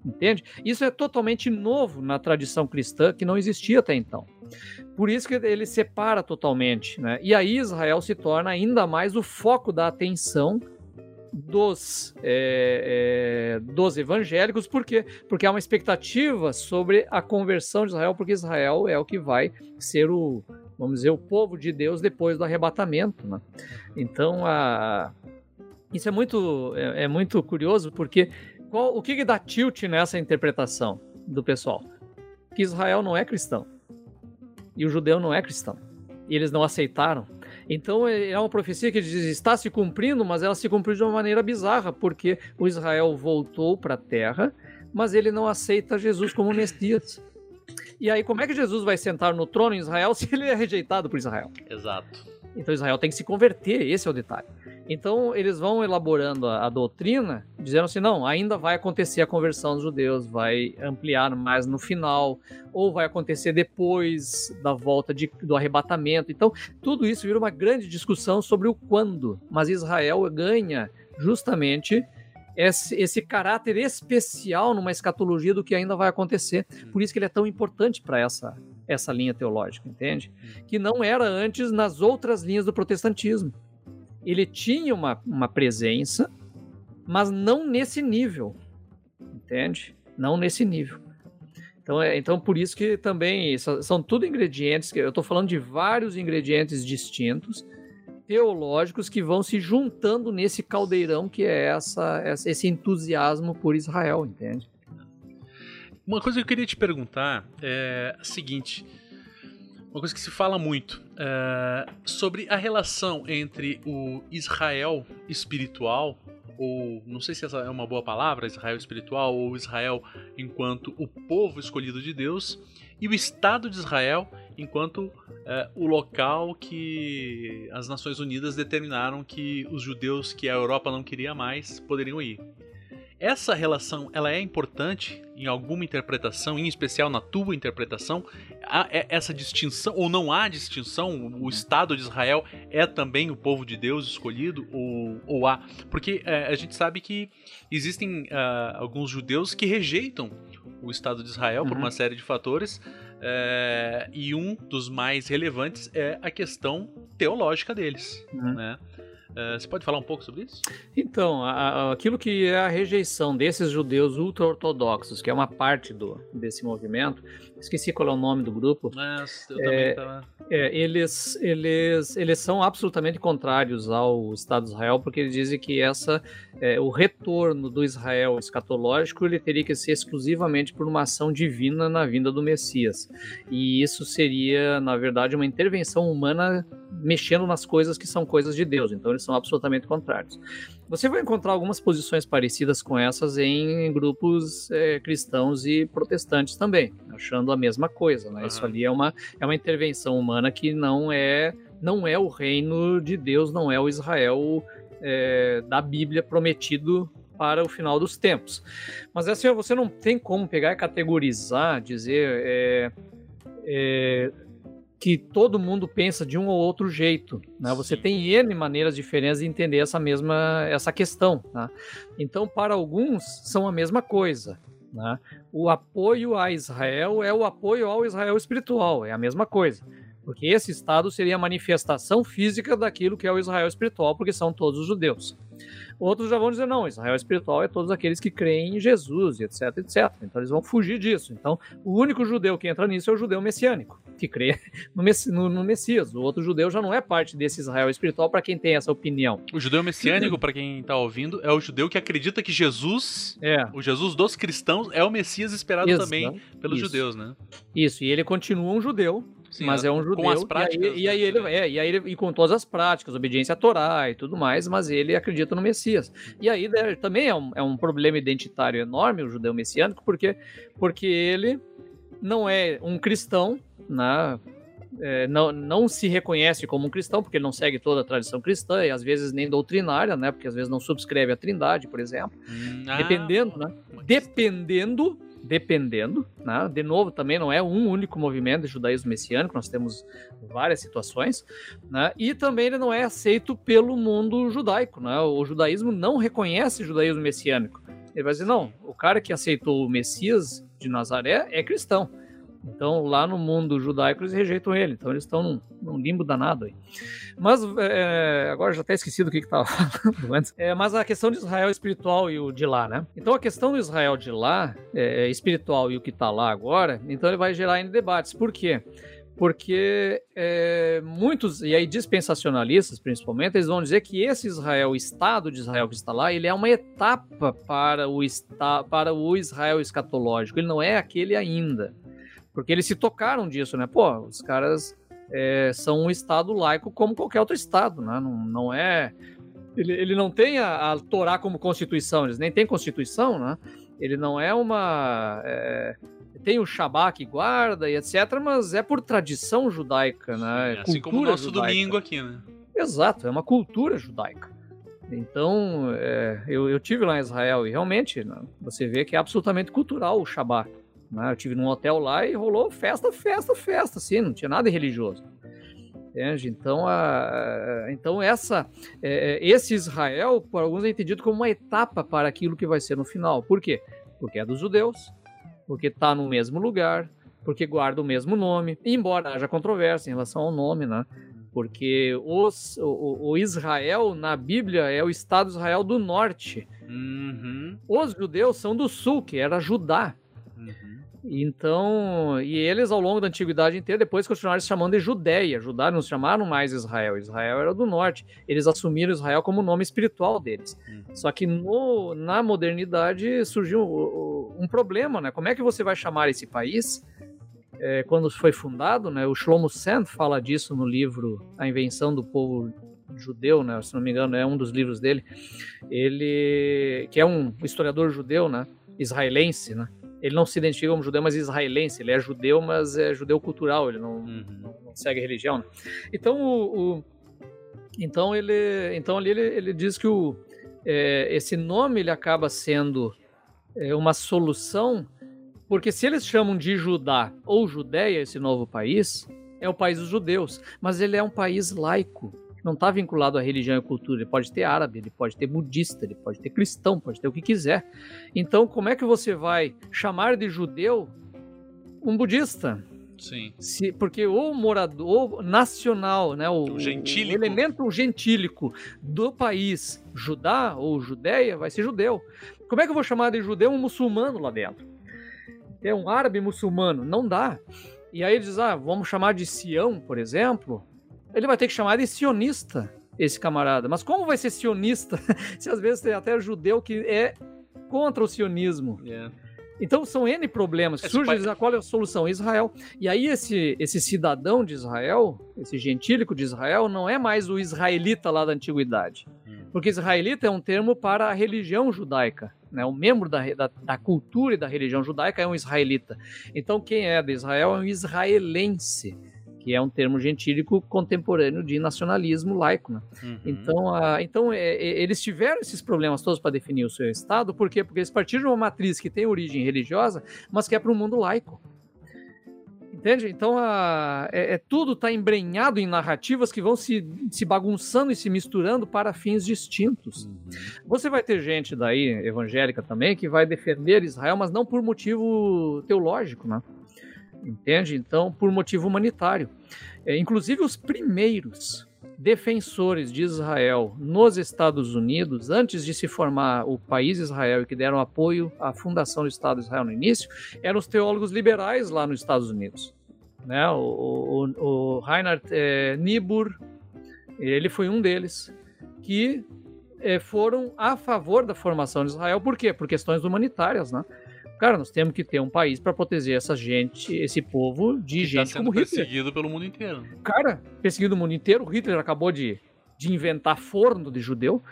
Entende? Isso é totalmente novo na tradição cristã, que não existia até então. Por isso que ele separa totalmente. Né? E aí Israel se torna ainda mais o foco da atenção dos, é, é, dos evangélicos, por quê? Porque há uma expectativa sobre a conversão de Israel, porque Israel é o que vai ser o, vamos dizer, o povo de Deus depois do arrebatamento. Né? Então, a, isso é muito, é, é muito curioso, porque qual, o que, que dá tilt nessa interpretação do pessoal? Que Israel não é cristão e o judeu não é cristão. E eles não aceitaram então é, é uma profecia que diz, está se cumprindo, mas ela se cumpriu de uma maneira bizarra, porque o Israel voltou para a terra, mas ele não aceita Jesus como Messias. E aí, como é que Jesus vai sentar no trono em Israel se ele é rejeitado por Israel? Exato. Então Israel tem que se converter, esse é o detalhe. Então eles vão elaborando a, a, doutrina, dizendo assim: não, ainda vai acontecer a conversão dos judeus, vai ampliar mais no final, ou vai acontecer depois da volta de, do arrebatamento. Então tudo isso vira uma grande discussão sobre o quando. Mas Israel ganha justamente esse, esse caráter especial numa escatologia do que ainda vai acontecer. Por isso que ele é tão importante para essa essa linha teológica, entende? Que não era antes nas outras linhas do protestantismo. Ele tinha uma, uma presença, mas não nesse nível, entende? Não nesse nível. Então, é, então por isso que também são, são tudo ingredientes, que eu estou falando de vários ingredientes distintos, teológicos, que vão se juntando nesse caldeirão que é essa, esse entusiasmo por Israel, entende? Uma coisa que eu queria te perguntar é a seguinte: uma coisa que se fala muito é, sobre a relação entre o Israel espiritual, ou não sei se essa é uma boa palavra, Israel espiritual, ou Israel enquanto o povo escolhido de Deus, e o Estado de Israel enquanto é, o local que as Nações Unidas determinaram que os judeus que a Europa não queria mais poderiam ir. Essa relação ela é importante em alguma interpretação, em especial na tua interpretação? Há é, essa distinção, ou não há distinção? O Estado de Israel é também o povo de Deus escolhido? Ou, ou há? Porque é, a gente sabe que existem uh, alguns judeus que rejeitam o Estado de Israel uhum. por uma série de fatores. É, e um dos mais relevantes é a questão teológica deles. Uhum. Né? Uh, você pode falar um pouco sobre isso? Então, a, a, aquilo que é a rejeição desses judeus ultra-ortodoxos, que é uma parte do, desse movimento, esqueci qual é o nome do grupo. Mas eu é, também é, eles, eles, eles são absolutamente contrários ao Estado de Israel, porque eles dizem que essa, é, o retorno do Israel escatológico ele teria que ser exclusivamente por uma ação divina na vinda do Messias. E isso seria, na verdade, uma intervenção humana mexendo nas coisas que são coisas de Deus. Então, eles são absolutamente contrários. Você vai encontrar algumas posições parecidas com essas em grupos é, cristãos e protestantes também, achando a mesma coisa. Né? Uhum. Isso ali é uma, é uma intervenção humana que não é, não é o reino de Deus, não é o Israel é, da Bíblia prometido para o final dos tempos. Mas assim, você não tem como pegar e categorizar, dizer. É, é, que todo mundo pensa de um ou outro jeito. Né? Você tem N maneiras diferentes de entender essa mesma essa questão. Né? Então, para alguns, são a mesma coisa. Né? O apoio a Israel é o apoio ao Israel espiritual, é a mesma coisa. Porque esse Estado seria a manifestação física daquilo que é o Israel espiritual, porque são todos os judeus. Outros já vão dizer, não, Israel espiritual é todos aqueles que creem em Jesus, etc, etc. Então eles vão fugir disso. Então, o único judeu que entra nisso é o judeu messiânico, que crê no, Messi no, no Messias. O outro judeu já não é parte desse Israel espiritual para quem tem essa opinião. O judeu messiânico, para quem está ouvindo, é o judeu que acredita que Jesus, é. o Jesus dos cristãos, é o Messias esperado Exato. também pelos Isso. judeus, né? Isso, e ele continua um judeu, Sim, mas é um judeu. Com as práticas. E aí, e aí ele, é, e aí ele, e com todas as práticas, obediência à Torá e tudo mais, mas ele acredita no Messias. E aí né, também é um, é um problema identitário enorme, o judeu messiânico, porque, porque ele não é um cristão, né? É, não, não se reconhece como um cristão, porque ele não segue toda a tradição cristã, e às vezes nem doutrinária, né? Porque às vezes não subscreve a trindade, por exemplo. Hum, ah, dependendo, né? Dependendo dependendo, né? de novo, também não é um único movimento de judaísmo messiânico, nós temos várias situações, né? e também ele não é aceito pelo mundo judaico, né? o judaísmo não reconhece o judaísmo messiânico. Ele vai dizer, não, o cara que aceitou o Messias de Nazaré é cristão. Então, lá no mundo judaico, eles rejeitam ele. Então, eles estão num, num limbo danado aí. Mas, é, agora já até esqueci do que estava falando antes. É, mas a questão de Israel espiritual e o de lá, né? Então, a questão do Israel de lá, é, espiritual e o que está lá agora, então ele vai gerar ainda debates. Por quê? porque é, muitos, e aí dispensacionalistas principalmente, eles vão dizer que esse Israel, o Estado de Israel que está lá, ele é uma etapa para o, para o Israel escatológico, ele não é aquele ainda. Porque eles se tocaram disso, né? Pô, os caras é, são um Estado laico como qualquer outro Estado, né? Não, não é. Ele, ele não tem a, a Torá como Constituição, eles nem têm Constituição, né? Ele não é uma. É, tem o Shabá que guarda e etc., mas é por tradição judaica, né? Sim, assim como o nosso judaica. domingo aqui, né? Exato, é uma cultura judaica. Então, é, eu, eu tive lá em Israel e realmente né, você vê que é absolutamente cultural o Shabá. Né? Eu tive num hotel lá e rolou festa, festa, festa, assim, não tinha nada religioso. Entende? Então, a, então essa, é, esse Israel, por alguns é entendido como uma etapa para aquilo que vai ser no final. Por quê? Porque é dos judeus, porque está no mesmo lugar, porque guarda o mesmo nome, embora haja controvérsia em relação ao nome, né? Porque os, o, o Israel na Bíblia é o Estado Israel do norte. Uhum. Os judeus são do sul, que era Judá. Então, e eles ao longo da antiguidade inteira depois continuaram se chamando de Judéia. Judá não se chamaram mais Israel. Israel era do norte. Eles assumiram Israel como nome espiritual deles. Uhum. Só que no, na modernidade surgiu um problema, né? Como é que você vai chamar esse país? É, quando foi fundado, né? O Shlomo Sand fala disso no livro A Invenção do Povo Judeu, né? Se não me engano, é um dos livros dele. Ele, que é um historiador judeu, né? Israelense, né? Ele não se identifica como judeu, mas israelense. Ele é judeu, mas é judeu cultural. Ele não, uhum. não, não segue religião. Né? Então, o, o, então ele, então ali ele, ele diz que o, é, esse nome ele acaba sendo é, uma solução, porque se eles chamam de Judá ou Judéia, esse novo país, é o país dos judeus, mas ele é um país laico, não está vinculado à religião e cultura. Ele pode ter árabe, ele pode ter budista, ele pode ter cristão, pode ter o que quiser. Então, como é que você vai chamar de judeu um budista? Sim. Se, porque o morador o nacional, né, o, O o elemento gentílico do país, Judá ou Judéia, vai ser judeu. Como é que eu vou chamar de judeu um muçulmano lá dentro? É um árabe muçulmano? Não dá. E aí ele diz, ah, vamos chamar de Sião, por exemplo. Ele vai ter que chamar de sionista, esse camarada. Mas como vai ser sionista se às vezes tem até judeu que é contra o sionismo? Então são N problemas. Esse Surge pai- qual é a solução? Israel. E aí esse, esse cidadão de Israel, esse gentílico de Israel, não é mais o israelita lá da antiguidade. Hum. Porque israelita é um termo para a religião judaica. Né? O membro da, da, da cultura e da religião judaica é um israelita. Então quem é de Israel é um israelense, que é um termo gentílico contemporâneo de nacionalismo laico. Né? Uhum. Então, a- então é, é, eles tiveram esses problemas todos para definir o seu estado, por quê? Porque eles partiram de uma matriz que tem origem religiosa, mas que é para um mundo laico. Entende? Então, a- é, é- tudo está embrenhado em narrativas que vão se, se bagunçando e se misturando para fins distintos. Uhum. Você vai ter gente daí, evangélica também, que vai defender Israel, mas não por motivo teológico, né? Entende? Então, por motivo humanitário. É, inclusive, os primeiros defensores de Israel nos Estados Unidos, antes de se formar o país Israel e que deram apoio à fundação do Estado de Israel no início, eram os teólogos liberais lá nos Estados Unidos. Né? O, o, o Reinhard eh, Niebuhr, ele foi um deles, que eh, foram a favor da formação de Israel. Por quê? Por questões humanitárias, né? Cara, nós temos que ter um país para proteger essa gente, esse povo de Tá gente sendo como Hitler. perseguido pelo mundo inteiro. Cara, perseguido o mundo inteiro. O Hitler acabou de, de inventar forno de judeu.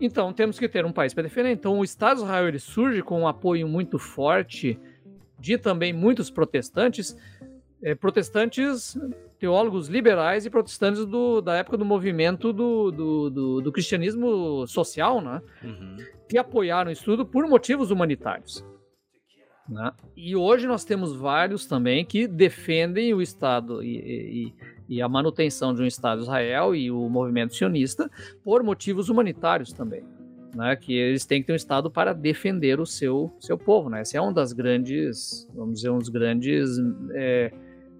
Então temos que ter um país para defender. Então o Estado de Israel ele surge com um apoio muito forte de também muitos protestantes, eh, protestantes teólogos liberais e protestantes do, da época do movimento do, do, do- do cristianismo social, né? Uhum. que apoiaram o estudo por motivos humanitários. Né? E hoje nós temos vários também que defendem o Estado e, e- e a manutenção de um Estado de Israel e o movimento sionista por motivos humanitários também. Né? Que eles têm que ter um Estado para defender o seu, seu povo. Né? Esse é um das grandes, vamos dizer, um dos grandes é,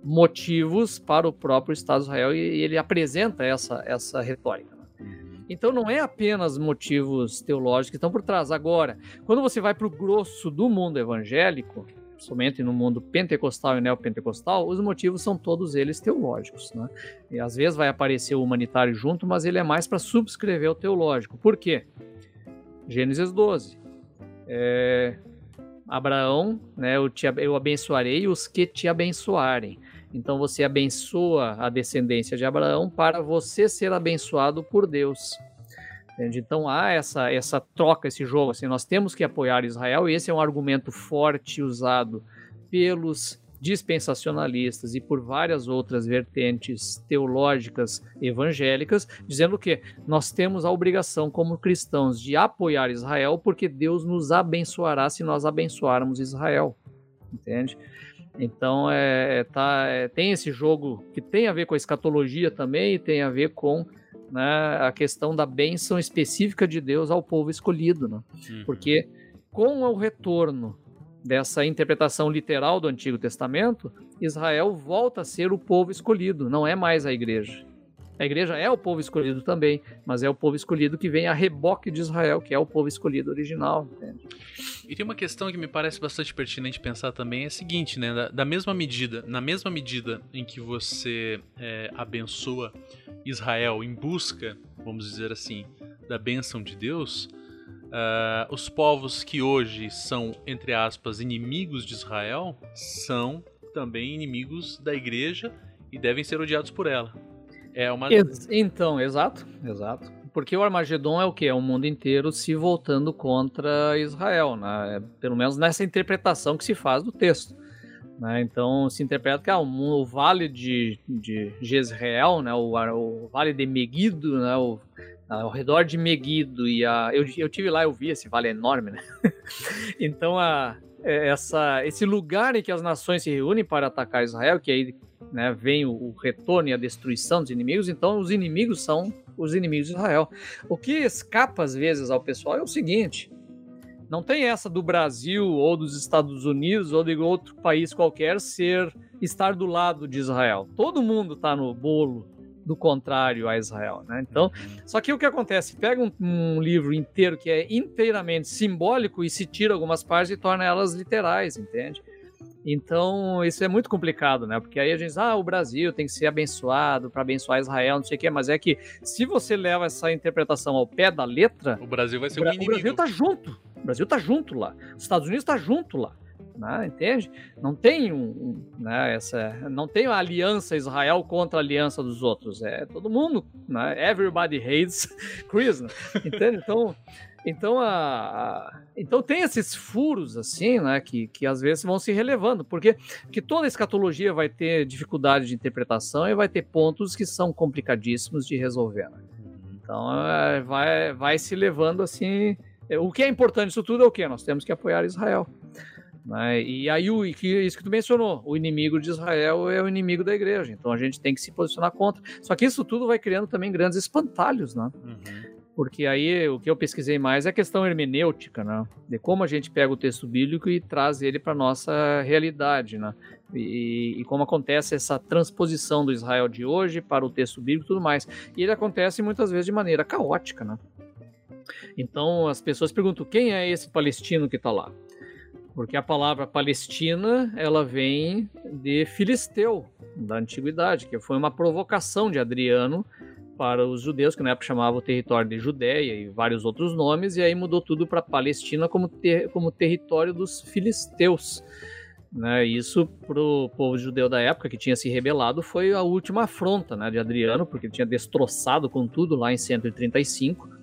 motivos para o próprio Estado de Israel e, ele apresenta essa, essa retórica. né? Então não é apenas motivos teológicos que estão por trás. Agora, quando você vai para o grosso do mundo evangélico, somente no mundo pentecostal e neopentecostal, os motivos são todos eles teológicos. Né? E às vezes vai aparecer o humanitário junto, mas ele é mais para subscrever o teológico. Por quê? Gênesis 12. É, Abraão, né, eu, te, eu abençoarei os que te abençoarem. Então você abençoa a descendência de Abraão para você ser abençoado por Deus. Entende? Então há essa, essa troca, esse jogo. Assim, nós temos que apoiar Israel, e esse é um argumento forte usado pelos dispensacionalistas e por várias outras vertentes teológicas evangélicas, dizendo que nós temos a obrigação, como cristãos, de apoiar Israel, porque Deus nos abençoará se nós abençoarmos Israel. Entende? Então, é, tá, é, tem esse jogo que tem a ver com a escatologia também e tem a ver com né, a questão da bênção específica de Deus ao povo escolhido. Né? Uhum. Porque com o retorno dessa interpretação literal do Antigo Testamento, Israel volta a ser o povo escolhido, não é mais a igreja. A igreja é o povo escolhido também, mas é o povo escolhido que vem a reboque de Israel, que é o povo escolhido original. Entende? E tem uma questão que me parece bastante pertinente pensar também, é a seguinte, né? Da, da mesma medida, na mesma medida em que você é, abençoa Israel em busca, vamos dizer assim, da bênção de Deus, ah, os povos que hoje são, entre aspas, inimigos de Israel, são também inimigos da igreja e devem ser odiados por ela. É uma. Ex- então, exato, exato. Porque o Armagedon é o que? É o mundo inteiro se voltando contra Israel, né? É, Pelo menos nessa interpretação que se faz do texto. né? Então se interpreta que ah, o, vale de, de Jezreel, né? o, o vale de Megido, né? o, ao redor de Meguido e a. Eu, eu tive lá, eu vi esse vale enorme, né? então a, é, essa, esse lugar em que as nações se reúnem para atacar Israel, que aí né, vem o, o, retorno e a destruição dos inimigos, então os inimigos são os inimigos de Israel. O que escapa às vezes ao pessoal é o seguinte: não tem essa do Brasil ou dos Estados Unidos ou de outro país qualquer ser estar do lado de Israel. Todo mundo está no bolo do contrário a Israel, né? Então, só que o que acontece? Pega um, um, livro inteiro que é inteiramente simbólico e se tira algumas partes e torna elas literais, entende? Então, isso é muito complicado, né? Porque aí a gente diz, ah, o Brasil tem que ser abençoado para abençoar Israel, não sei o quê, mas é que se você leva essa interpretação ao pé da letra, o Brasil vai ser o, o inimigo. O Brasil tá junto. O Brasil tá junto lá. Os Estados Unidos tá junto lá né? entende? Não tem um, um, né, essa, não tem uma aliança Israel contra a aliança dos outros, é todo mundo, né? Everybody hates Chris, né? entende? Então, então, a, a, então tem esses furos assim, né, que, que às vezes vão se relevando, porque que toda escatologia vai ter dificuldade de interpretação e vai ter pontos que são complicadíssimos de resolver. Né? Então, é, vai, vai se levando assim. É, o que é importante disso tudo é o que? Nós temos que apoiar Israel. Né? E aí, o, que, isso que tu mencionou, o inimigo de Israel é o inimigo da igreja, então a gente tem que se posicionar contra. Só que isso tudo vai criando também grandes espantalhos, né? Uhum. Porque aí o que eu pesquisei mais é a questão hermenêutica, né? De como a gente pega o texto bíblico e traz ele para nossa realidade, né? E, e, como acontece essa transposição do Israel de hoje para o texto bíblico e tudo mais. E ele acontece muitas vezes de maneira caótica, né? Então as pessoas perguntam: quem é esse palestino que está lá? porque a palavra Palestina ela vem de Filisteu da antiguidade, que foi uma provocação de Adriano para os judeus, que na época chamava o território de Judéia e vários outros nomes, e aí mudou tudo para Palestina como, ter, como território dos filisteus. Né, isso para o povo judeu da época que tinha se rebelado foi a última afronta né, de Adriano, porque ele tinha destroçado com tudo lá em 135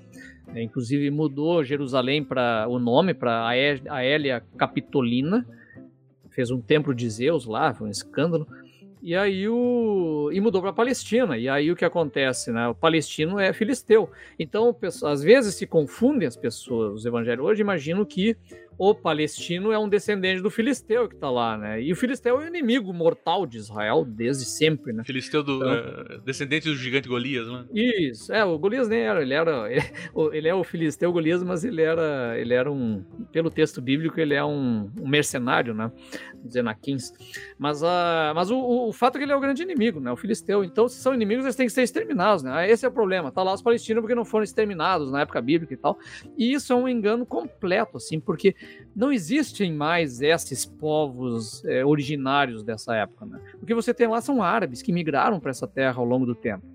é, inclusive mudou Jerusalém para o nome para Aélia Capitolina. Fez um templo de Zeus lá, foi um escândalo. E aí o e mudou para Palestina. E aí o que acontece, né? O palestino é filisteu. Então, às vezes se confundem as pessoas, os evangélicos hoje imaginam que o palestino é um descendente do filisteu que está lá, né? E o filisteu é o inimigo mortal de Israel desde sempre, né? Filisteu do então, uh, descendente do gigante Golias, né? Isso, é, o Golias nem era, ele era, ele, é o filisteu Golias, mas ele era, ele era um, pelo texto bíblico, ele é um, um mercenário, né? Zenaquins. Mas, uh, mas o, o, fato é que ele é o grande inimigo, né? O filisteu. Então, se são inimigos, eles têm que ser exterminados, né? Esse é o problema. Tá lá os palestinos porque não foram exterminados na época bíblica e tal. E isso é um engano completo, assim, porque não existem mais esses povos é, originários dessa época. Né? O que você tem lá são árabes que migraram para essa terra ao longo do tempo.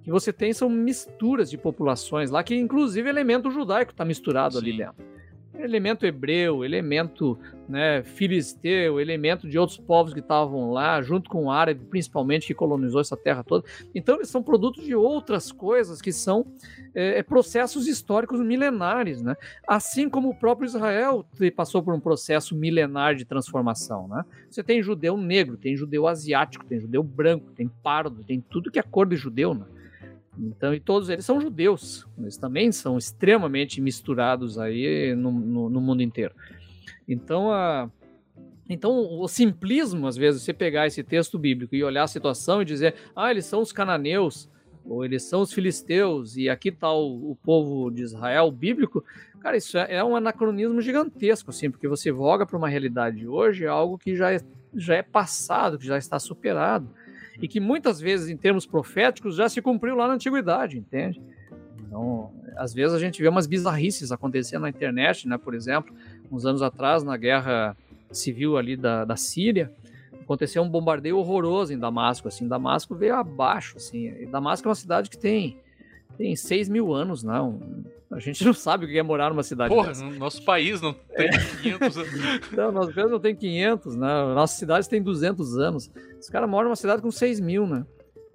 O que você tem são misturas de populações lá, que inclusive elemento judaico está misturado Sim. ali dentro elemento hebreu, elemento né, filisteu, elemento de outros povos que estavam lá, junto com o árabe, principalmente, que colonizou essa terra toda. Então, eles são produtos de outras coisas que são é, processos históricos milenares, né? Assim como o próprio Israel passou por um processo milenar de transformação, né? Você tem judeu negro, tem judeu asiático, tem judeu branco, tem pardo, tem tudo que é cor de judeu, né? Então, e todos eles são judeus, eles também são extremamente misturados aí no, no, no mundo inteiro. Então, a, então, o simplismo, às vezes, você pegar esse texto bíblico e olhar a situação e dizer, ah, eles são os cananeus, ou eles são os filisteus, e aqui está o, o, povo de Israel bíblico, cara, isso é, é um anacronismo gigantesco, assim, porque você voga para uma realidade de hoje, é algo que já é, já é passado, que já está superado e que muitas vezes, em termos proféticos, já se cumpriu lá na antiguidade, entende? Então, às vezes a gente vê umas bizarrices acontecendo na internet, né? Por exemplo, uns anos atrás, na guerra civil ali da, da Síria, aconteceu um bombardeio horroroso em Damasco, assim, Damasco veio abaixo, assim, Damasco é uma cidade que tem tem 6 mil anos, não. A gente não sabe o que é morar numa cidade Porra, dessa. nosso país não tem 500 anos. não, nosso país não tem 500, né? Nossas cidades têm 200 anos. Os caras moram numa cidade com 6 mil, né?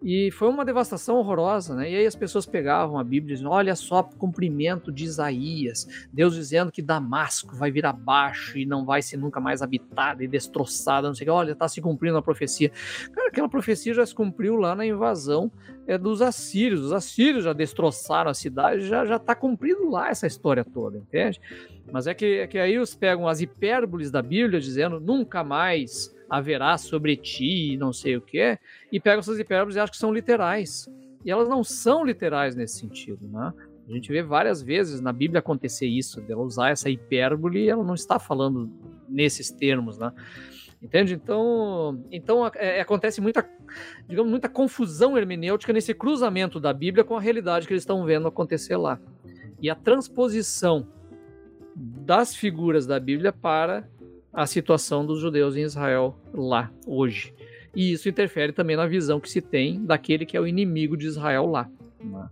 E foi uma devastação horrorosa, né? E aí as pessoas pegavam a Bíblia e diziam: olha só o cumprimento de Isaías, Deus dizendo que Damasco vai vir abaixo e não vai ser nunca mais habitada e destroçada, não sei o que. Olha, está se cumprindo a profecia. Cara, aquela profecia já se cumpriu lá na invasão é, dos assírios. Os assírios já destroçaram a cidade, já já está cumprido lá essa história toda, entende? Mas é que, é que aí os pegam as hipérboles da Bíblia dizendo nunca mais haverá sobre ti, não sei o que, e pegam essas hipérboles e acham que são literais. E elas não são literais nesse sentido, né? A gente vê várias vezes na Bíblia acontecer isso, dela usar essa hipérbole e ela não está falando nesses termos, né? Entende? Então, então é, acontece muita, digamos, muita confusão hermenêutica nesse cruzamento da Bíblia com a realidade que eles estão vendo acontecer lá. E a transposição das figuras da Bíblia para a situação dos judeus em Israel lá, hoje. E isso interfere também na visão que se tem daquele que é o inimigo de Israel lá. Né?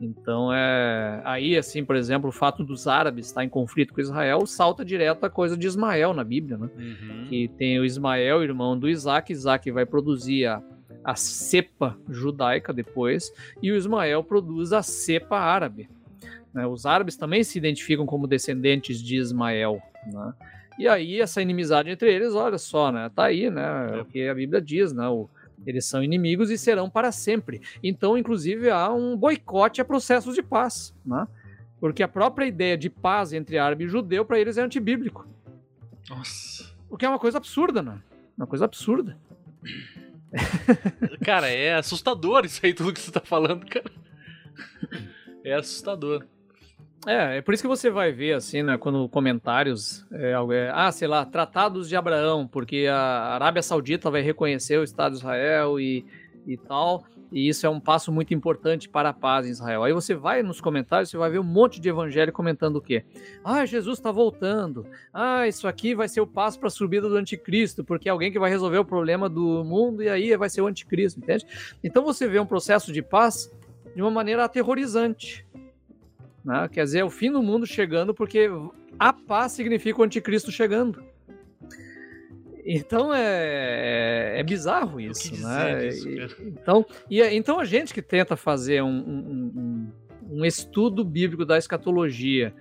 Então, é... aí, assim, por exemplo, o fato dos árabes estar em conflito com Israel salta direto a coisa de Ismael na Bíblia, né? Uhum. Que tem o Ismael, irmão do Isaac, Isaac vai produzir a, a cepa judaica depois, e o Ismael produz a cepa árabe. Né? Os árabes também se identificam como descendentes de Ismael, né? E aí, essa inimizade entre eles, olha só, né? Tá aí, né? É o que a Bíblia diz, né? O, eles são inimigos e serão para sempre. Então, inclusive, há um boicote a processos de paz, né? Porque a própria ideia de paz entre árabe e judeu, para eles, é antibíblico. Nossa. O que é uma coisa absurda, né? Uma coisa absurda. Cara, é assustador isso aí, tudo que você tá falando, cara. É assustador. É, é por isso que você vai ver, assim, né, quando comentários, é, é, ah, sei lá, tratados de Abraão, porque a Arábia Saudita vai reconhecer o Estado de Israel e, e tal, e isso é um passo muito importante para a paz em Israel. Aí você vai nos comentários, você vai ver um monte de evangelho comentando o quê? Ah, Jesus está voltando. Ah, isso aqui vai ser o passo para a subida do anticristo, porque é alguém que vai resolver o problema do mundo e aí vai ser o anticristo, entende? Então você vê um processo de paz de uma maneira aterrorizante. Né? Quer dizer, é o fim do mundo chegando porque a paz significa o anticristo chegando. Então é, é, é bizarro isso, né? Isso, então, e, então a gente que tenta fazer um, um, um, um estudo bíblico da escatologia,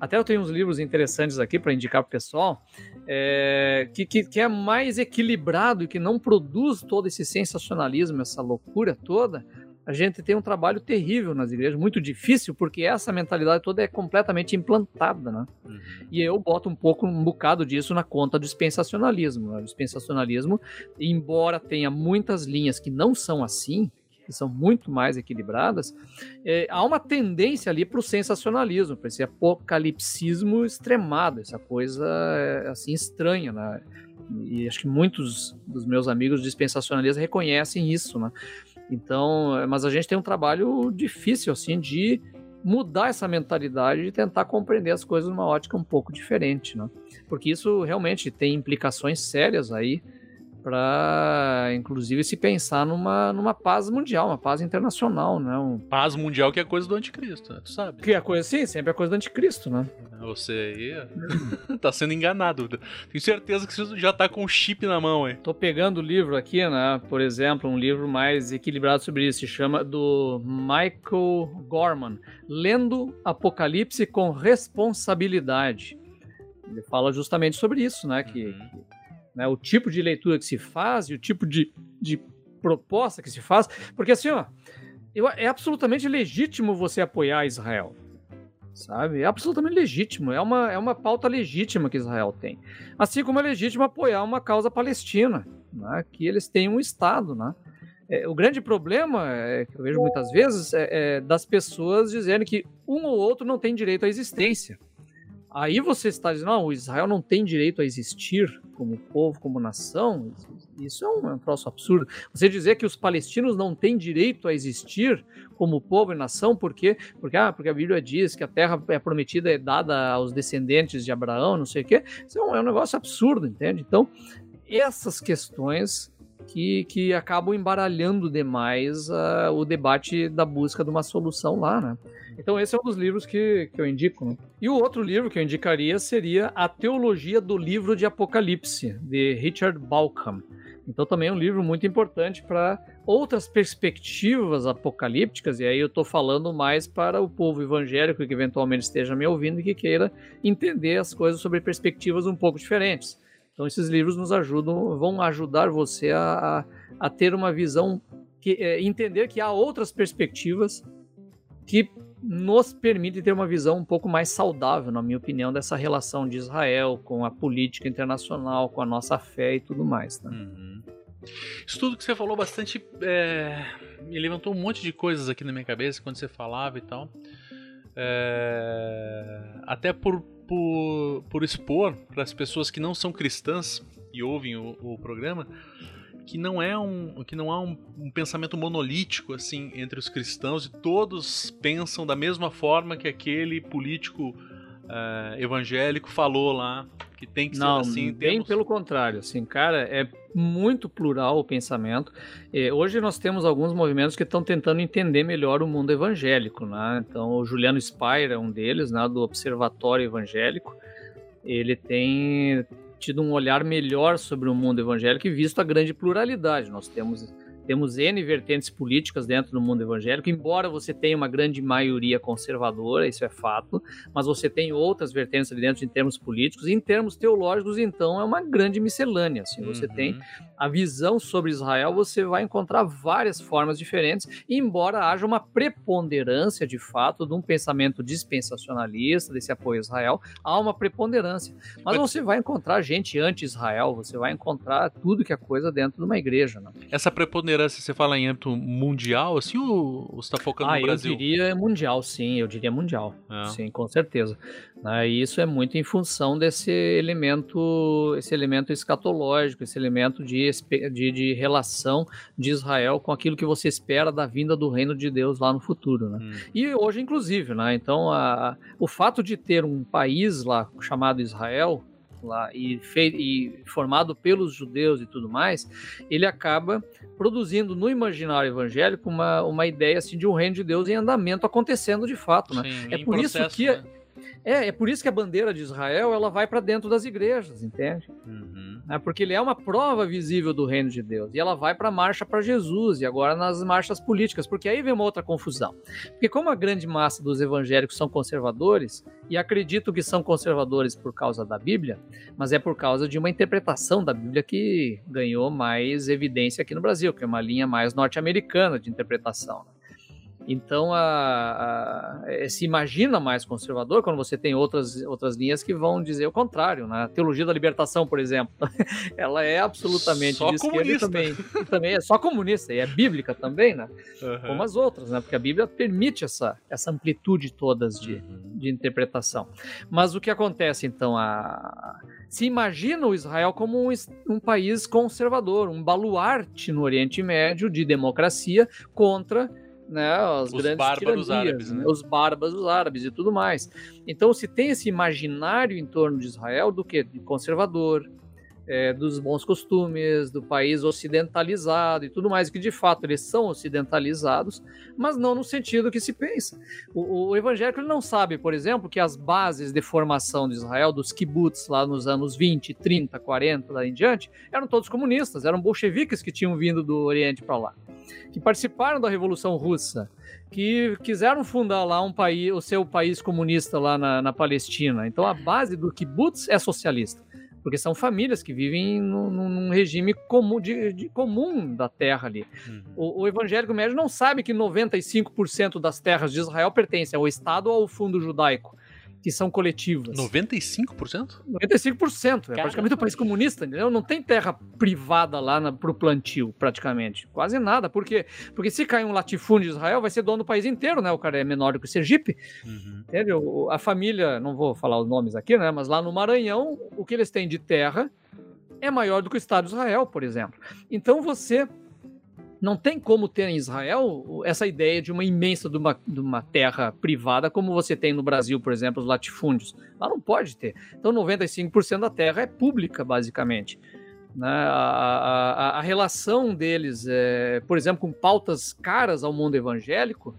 até eu tenho uns livros interessantes aqui para indicar para o pessoal, é, que, que, que, é mais equilibrado e que não produz todo esse sensacionalismo, essa loucura toda, a gente tem um trabalho terrível nas igrejas, muito difícil, porque essa mentalidade toda é completamente implantada, né? Uhum. E eu boto um pouco, um bocado disso na conta do dispensacionalismo. Né? O dispensacionalismo, embora tenha muitas linhas que não são assim, que são muito mais equilibradas, é, há uma tendência ali para o sensacionalismo, para esse apocalipsismo extremado, essa coisa é, assim estranha, né? E acho que muitos dos meus amigos dispensacionalistas reconhecem isso, né? Então, é, mas a gente tem um trabalho difícil, assim, de mudar essa mentalidade e tentar compreender as coisas numa ótica um pouco diferente, né? Porque isso realmente tem implicações sérias aí para, inclusive, se pensar numa, numa paz mundial, uma paz internacional, né? Um... Paz mundial que é coisa do anticristo, né? tu sabe? Que é coisa, sim, sempre é coisa do anticristo, né? Você aí tá sendo enganado. Tenho certeza que você já tá com o chip na mão, hein? Tô pegando o livro aqui, né? Por exemplo, um livro mais equilibrado sobre isso. Se chama do Michael Gorman. Lendo Apocalipse com Responsabilidade. Ele fala justamente sobre isso, né? Que, uhum né, o tipo de leitura que se faz e o tipo de, de proposta que se faz, porque assim, ó, eu, é absolutamente legítimo você apoiar Israel, sabe? É absolutamente legítimo, é uma, é uma pauta legítima que Israel tem. Assim como é legítimo apoiar uma causa palestina, né, que eles têm um Estado, né? É, o grande problema, é, que eu vejo muitas vezes, é, é das pessoas dizendo que um ou outro não tem direito à existência. Aí você está dizendo, não, Israel não tem direito a existir como povo, como nação. Isso é um, é um troço absurdo. Você dizer que os palestinos não têm direito a existir como povo e nação, por quê? Porque, ah, porque a Bíblia diz que a terra é prometida é dada aos descendentes de Abraão, não sei o quê. Isso é um, é um negócio absurdo, entende? Então, essas questões que, que acabam embaralhando demais uh, o debate da busca de uma solução lá, né? Então esse é um dos livros que, que eu indico. Né? E o outro livro que eu indicaria seria A Teologia do Livro de Apocalipse, de Richard Balcom. Então também é um livro muito importante para outras perspectivas apocalípticas, e aí eu estou falando mais para o povo evangélico que eventualmente esteja me ouvindo e que queira entender as coisas sobre perspectivas um pouco diferentes. Então esses livros nos ajudam, vão ajudar você a, a ter uma visão, que, é, entender que há outras perspectivas que nos permite ter uma visão um pouco mais saudável, na minha opinião, dessa relação de Israel com a política internacional, com a nossa fé e tudo mais. Né? Uhum. Isso tudo que você falou bastante é, me levantou um monte de coisas aqui na minha cabeça quando você falava e tal. É, até por, por, por expor para as pessoas que não são cristãs e ouvem o, o programa que não é um que não há um, um, pensamento monolítico assim entre os cristãos e todos pensam da mesma forma que aquele político uh, evangélico falou lá que tem que não, ser assim. Bem pelo contrário, assim, cara, é muito plural o pensamento. E hoje nós temos alguns movimentos que estão tentando entender melhor o mundo evangélico, né? Então o Juliano Spire é um deles, né, do Observatório Evangélico. Ele tem tido um olhar melhor sobre o mundo evangélico e visto a grande pluralidade. Nós temos temos N vertentes políticas dentro do mundo evangélico, embora você tenha uma grande maioria conservadora, isso é fato, mas você tem outras vertentes ali dentro em termos políticos. E em termos teológicos, então, é uma grande miscelânea. Assim, você uhum. tem a visão sobre Israel, você vai encontrar várias formas diferentes, embora haja uma preponderância, de fato, de um pensamento dispensacionalista, desse apoio a Israel, há uma preponderância. Mas, você vai encontrar gente anti-Israel, você vai encontrar tudo que é coisa dentro de uma igreja. Né? Essa preponderância liderança você fala em âmbito mundial, assim, ou você está focando ah, no Brasil? Eu diria mundial, sim, eu diria mundial. É. Sim, com certeza. Né, e isso é muito em função desse elemento, esse elemento escatológico, esse elemento de, de, de relação de Israel com aquilo que você espera da vinda do reino de Deus lá no futuro. Né? Hum. E hoje, inclusive, né? Então, a, o fato de ter um país lá chamado Israel, lá e, e, formado pelos judeus e tudo mais, ele acaba produzindo no imaginário evangélico uma, uma ideia assim, de um reino de Deus em andamento acontecendo de fato. Né? Sim, é por processo, isso que. Né? É, é por isso que a bandeira de Israel ela vai para dentro das igrejas, entende? Uhum. É porque ele é uma prova visível do reino de Deus. E ela vai para a marcha para Jesus e agora nas marchas políticas, porque aí vem uma outra confusão. Porque como a grande massa dos evangélicos são conservadores, e acredito que são conservadores por causa da Bíblia, mas é por causa de uma interpretação da Bíblia que ganhou mais evidência aqui no Brasil, que é uma linha mais norte-americana de interpretação. Então, a, a, se imagina mais conservador quando você tem outras, outras linhas que vão dizer o contrário. Né? A teologia da libertação, por exemplo, ela é absolutamente só de esquerda e também, e também é só comunista, e é bíblica também, né? Uhum. como as outras, né? porque a Bíblia permite essa, essa amplitude todas de, uhum. de interpretação. Mas o que acontece, então? A, se imagina o Israel como um, um país conservador, um baluarte no Oriente Médio de democracia contra né, os, os grandes bárbaros árabes, né? os bárbaros árabes e tudo mais. Então se tem esse imaginário em torno de Israel do que de conservador, é, dos bons costumes, do país ocidentalizado e tudo mais, que de fato eles são ocidentalizados, mas não no sentido que se pensa. O, o evangélico não sabe, por exemplo, que as bases de formação de Israel, dos kibbutz lá nos anos 20, 30, 40, lá em diante, eram todos comunistas, eram bolcheviques que tinham vindo do Oriente para lá que participaram da Revolução Russa, que quiseram fundar lá um país, o seu país comunista lá na, na Palestina. Então a base do kibbutz é socialista, porque são famílias que vivem num, num regime comum, de, de, comum da terra ali. Uhum. O, o, evangélico médio não sabe que 95% das terras de Israel pertencem ao Estado ou ao fundo judaico que são coletivas. 95%? 95%. É praticamente um país comunista, entendeu? Não tem terra privada lá para o plantio, praticamente. Quase nada. Por quê? Porque se cair um latifúndio de Israel, vai ser dono do país inteiro, né? O cara é menor do que o Sergipe. Uhum. Entendeu? A família, não vou falar os nomes aqui, né? Mas lá no Maranhão, o que eles têm de terra é maior do que o Estado de Israel, por exemplo. Então você não tem como ter em Israel essa ideia de uma imensa de uma, de uma terra privada como você tem no Brasil, por exemplo, os latifúndios. Lá não pode ter. Então 95% da terra é pública, basicamente. Né? A, a, a, relação deles, é, por exemplo, com pautas caras ao mundo evangélico,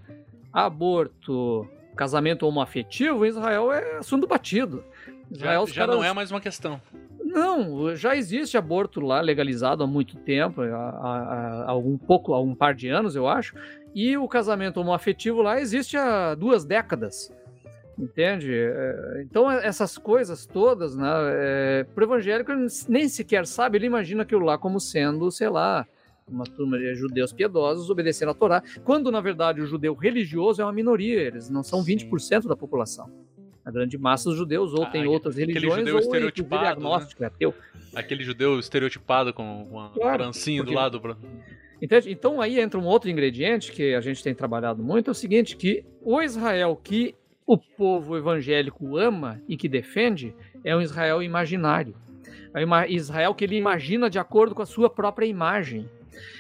aborto, casamento homoafetivo, em Israel é assunto batido. Israel, já, já caras... não é mais uma questão. Não, já existe aborto lá legalizado há muito tempo, há, há, há algum pouco, há um par de anos, eu acho. E o casamento homoafetivo lá existe há duas décadas. Entende? É, então, essas coisas todas, né? É, para o evangélico, ele nem sequer sabe, ele imagina aquilo lá como sendo, sei lá, uma turma de judeus piedosos obedecendo a Torá, quando na verdade o judeu religioso é uma minoria, eles não são Sim. 20% da população. A grande massa dos judeus ou ah, tem outras religiões judeu ou estereotipado, agnóstico, né? é ateu. Aquele judeu estereotipado com uma claro, francinha porque... do lado. Entende? Então aí entra um outro ingrediente que a gente tem trabalhado muito, é o seguinte, que o Israel que o povo evangélico ama e que defende é um Israel imaginário. É um Israel que ele imagina de acordo com a sua própria imagem.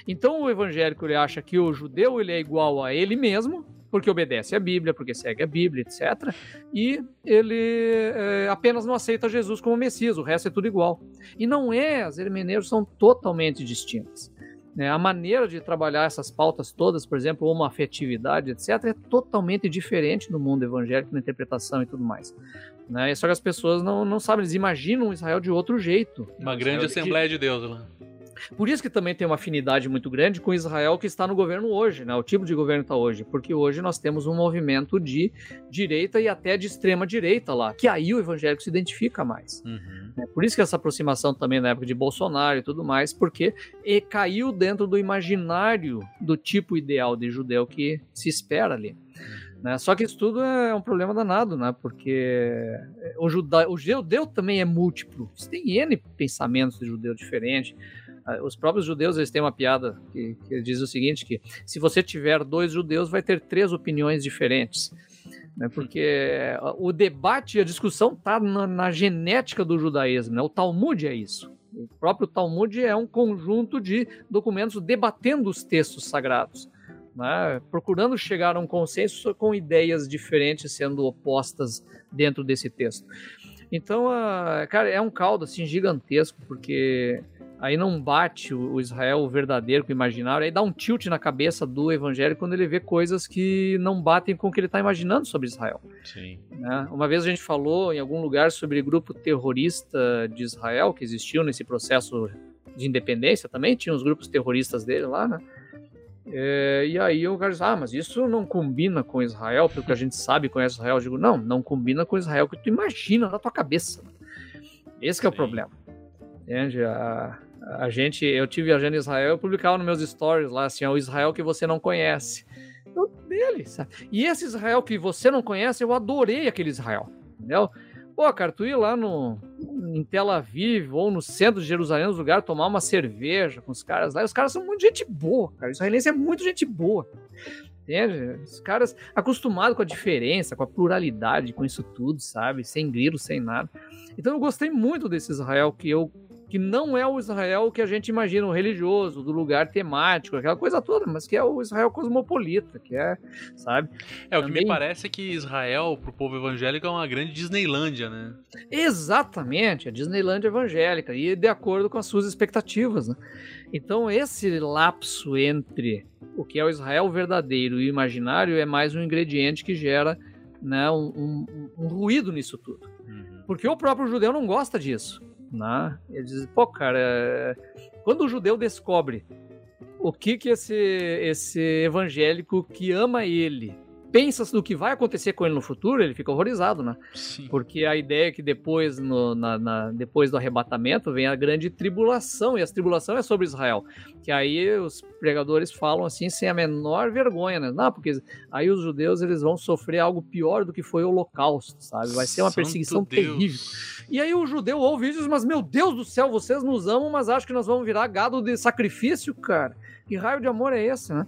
Então o evangélico ele acha que o judeu ele é igual a ele mesmo, porque obedece à Bíblia, porque segue a Bíblia, etc. E ele é, apenas não aceita Jesus como Messias, o resto é tudo igual. E não é, as hermenêuticas são totalmente distintas. Né? A maneira de trabalhar essas pautas todas, por exemplo, homoafetividade, etc., é totalmente diferente no mundo evangélico, na interpretação e tudo mais. Né? Só que as pessoas não, não sabem, eles imaginam Israel de outro jeito. Uma grande Israel Assembleia de, de Deus lá. Por isso que também tem uma afinidade muito grande com Israel que está no governo hoje, né? O tipo de governo está hoje, porque hoje nós temos um movimento de direita e até de extrema direita lá, que aí o evangélico se identifica mais. Uhum. É por isso que essa aproximação também na época de Bolsonaro e tudo mais, porque caiu dentro do imaginário do tipo ideal de judeu que se espera ali. Uhum. Né? Só que isso tudo é um problema danado, né? Porque o, juda, o judeu também é múltiplo. Você tem N pensamentos de judeu diferente. Ah, os próprios judeus eles têm uma piada que, que diz o seguinte: que se você tiver dois judeus, vai ter três opiniões diferentes. Né? Porque o debate e a discussão está na, na, genética do judaísmo. Né? O Talmud é isso. O próprio Talmud é um conjunto de documentos debatendo os textos sagrados. Né? procurando chegar a um consenso com ideias diferentes sendo opostas dentro desse texto. Então, uh, cara, é um caldo assim gigantesco, porque aí não bate o Israel verdadeiro com o imaginário, aí dá um tilt na cabeça do evangelho quando ele vê coisas que não batem com o que ele está imaginando sobre Israel. Sim. Né? Uma vez a gente falou em algum lugar sobre grupo terrorista de Israel que existiu nesse processo de independência também, tinha os grupos terroristas dele lá, né? É, e aí o cara diz, ah, mas isso não combina com Israel, pelo que a gente sabe conhece Israel. Eu digo, não, não combina com Israel que tu imagina na tua cabeça. Esse é o problema. Entende? A, a gente, eu tive viajando em Israel, eu publicava nos meus stories lá assim, o Israel que você não conhece. Eu, dele, sabe? E esse Israel que você não conhece, eu adorei aquele Israel, entendeu? Pô, cara, tu ir lá no, em Tel Aviv ou no centro de Jerusalém, nos lugares, tomar uma cerveja com os caras lá, os caras são muito gente boa, cara. O israelense é muito gente boa. Entende? Os caras acostumados com a diferença, com a pluralidade, com isso tudo, sabe? Sem grilo, sem nada. Então eu gostei muito desse Israel que eu que não é o Israel que a gente imagina, o religioso, do lugar temático, aquela coisa toda, mas que é o Israel cosmopolita, que é, sabe? É, o Também... que me parece é que Israel, pro povo evangélico, é uma grande Disneylândia, né? Exatamente, a Disneylândia evangélica, e de acordo com as suas expectativas, né? Então, esse lapso entre o que é o Israel verdadeiro e o imaginário é mais um ingrediente que gera né, um, um, um ruído nisso tudo. Uhum. Porque o próprio judeu não gosta disso. Né? Ele diz, pô, cara, quando o judeu descobre o que que esse, esse evangélico que ama ele pensa no que vai acontecer com ele no futuro, ele fica horrorizado, né? Sim. Porque a ideia é que depois, no, na, na, depois do arrebatamento vem a grande tribulação, e a tribulação é sobre Israel. Que aí os pregadores falam assim sem a menor vergonha, né? Não, porque aí os judeus eles vão sofrer algo pior do que foi o holocausto, sabe? Vai ser uma Santo perseguição Deus. terrível. E aí o judeu ouve isso mas meu Deus do céu, vocês nos amam, mas acham que nós vamos virar gado de sacrifício, cara. Que raio de amor é esse, né?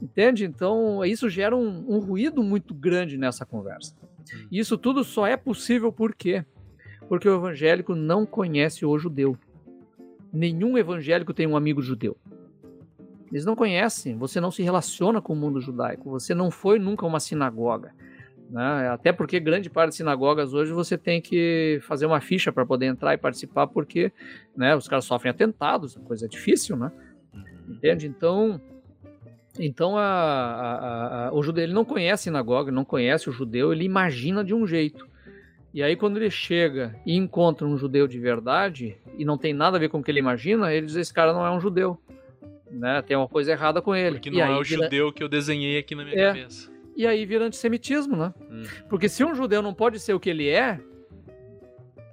Entende? Então, isso gera um, um ruído muito grande nessa conversa. E isso tudo só é possível por quê? Porque o evangélico não conhece o judeu. Nenhum evangélico tem um amigo judeu. Eles não conhecem, você não se relaciona com o mundo judaico, você não foi nunca uma sinagoga. Né? Até porque grande parte das sinagogas hoje você tem que fazer uma ficha para poder entrar e participar, porque né, os caras sofrem atentados, coisa difícil, né? Entende? Então, então a, a, a, o judeu ele não conhece a sinagoga, não conhece o judeu, ele imagina de um jeito. E aí, quando ele chega e encontra um judeu de verdade, e não tem nada a ver com o que ele imagina, ele diz: esse cara não é um judeu. Né? Tem uma coisa errada com ele. Porque não aí é o vira- judeu que eu desenhei aqui na minha É. cabeça. E aí vira antissemitismo, né? Hum. Porque se um judeu não pode ser o que ele é,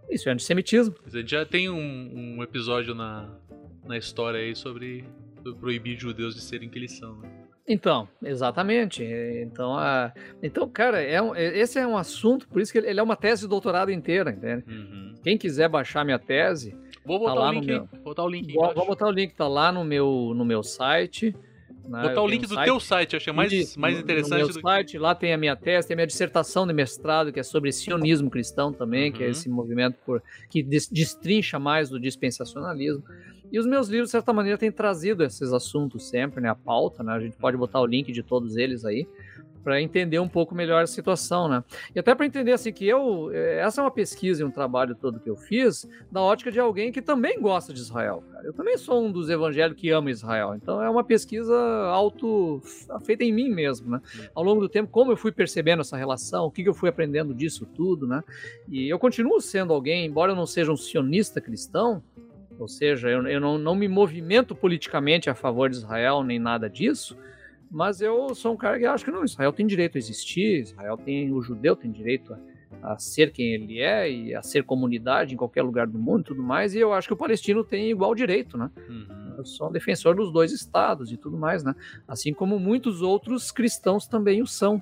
isso é antissemitismo. A gente já tem um, um episódio na, na história aí sobre proibir judeus de serem que eles são. Né? Então, exatamente. Então, a... então cara, é um- é- esse é um assunto, por isso que ele é uma tese de doutorado inteira, entende? Uhum. Quem quiser baixar minha tese, Vou botar Tá lá o no link aí. meu- Vou botar o link vou, vou botar o link, tá lá no meu, no meu site. né? Botar o link um do site. teu site, achei mais, Isso, mais no- interessante no meu do site, lá tem a minha tese, tem a minha dissertação de mestrado, que é sobre sionismo cristão também, que é Uhum. esse movimento por, que des- destrincha mais do dispensacionalismo. E os meus livros, de certa maneira, têm trazido esses assuntos sempre, né? A pauta, né? A gente pode botar o link de todos eles aí para entender um pouco melhor a situação, né? E até para entender assim que eu eh, essa é uma pesquisa e um trabalho todo que eu fiz da ótica de alguém que também gosta de Israel, cara. Eu também sou um dos evangélicos que ama Israel. Então é uma pesquisa auto feita em mim mesmo, né? Ao longo do tempo, como eu fui percebendo essa relação, o que que eu fui aprendendo disso tudo, né? E eu continuo sendo alguém, embora eu não seja um sionista cristão, ou seja, eu, eu não, não me movimento politicamente a favor de Israel nem nada disso, mas eu sou um cara que acha que não, Israel tem direito a existir, Israel tem, o judeu tem direito a, a ser quem ele é e a ser comunidade em qualquer lugar do mundo e tudo mais, e eu acho que o palestino tem igual direito, né? Uhum. Eu sou um defensor dos dois estados e tudo mais, né? Assim como muitos outros cristãos também o são.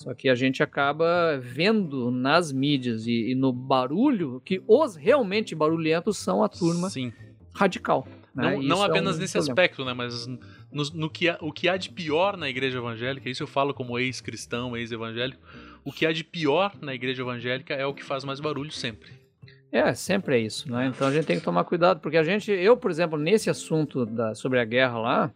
Só que a gente acaba vendo nas mídias e, e no barulho que os realmente barulhentos são a turma Sim. radical. né? Não, não é apenas um nesse problema. aspecto, né? Mas no, no que o que há de pior na igreja evangélica, isso eu falo como ex-cristão, ex-evangélico, o que há de pior na igreja evangélica é o que faz mais barulho sempre. É, sempre é isso, né? Então a gente tem que tomar cuidado, porque a gente, eu, por exemplo, nesse assunto da, sobre a guerra lá,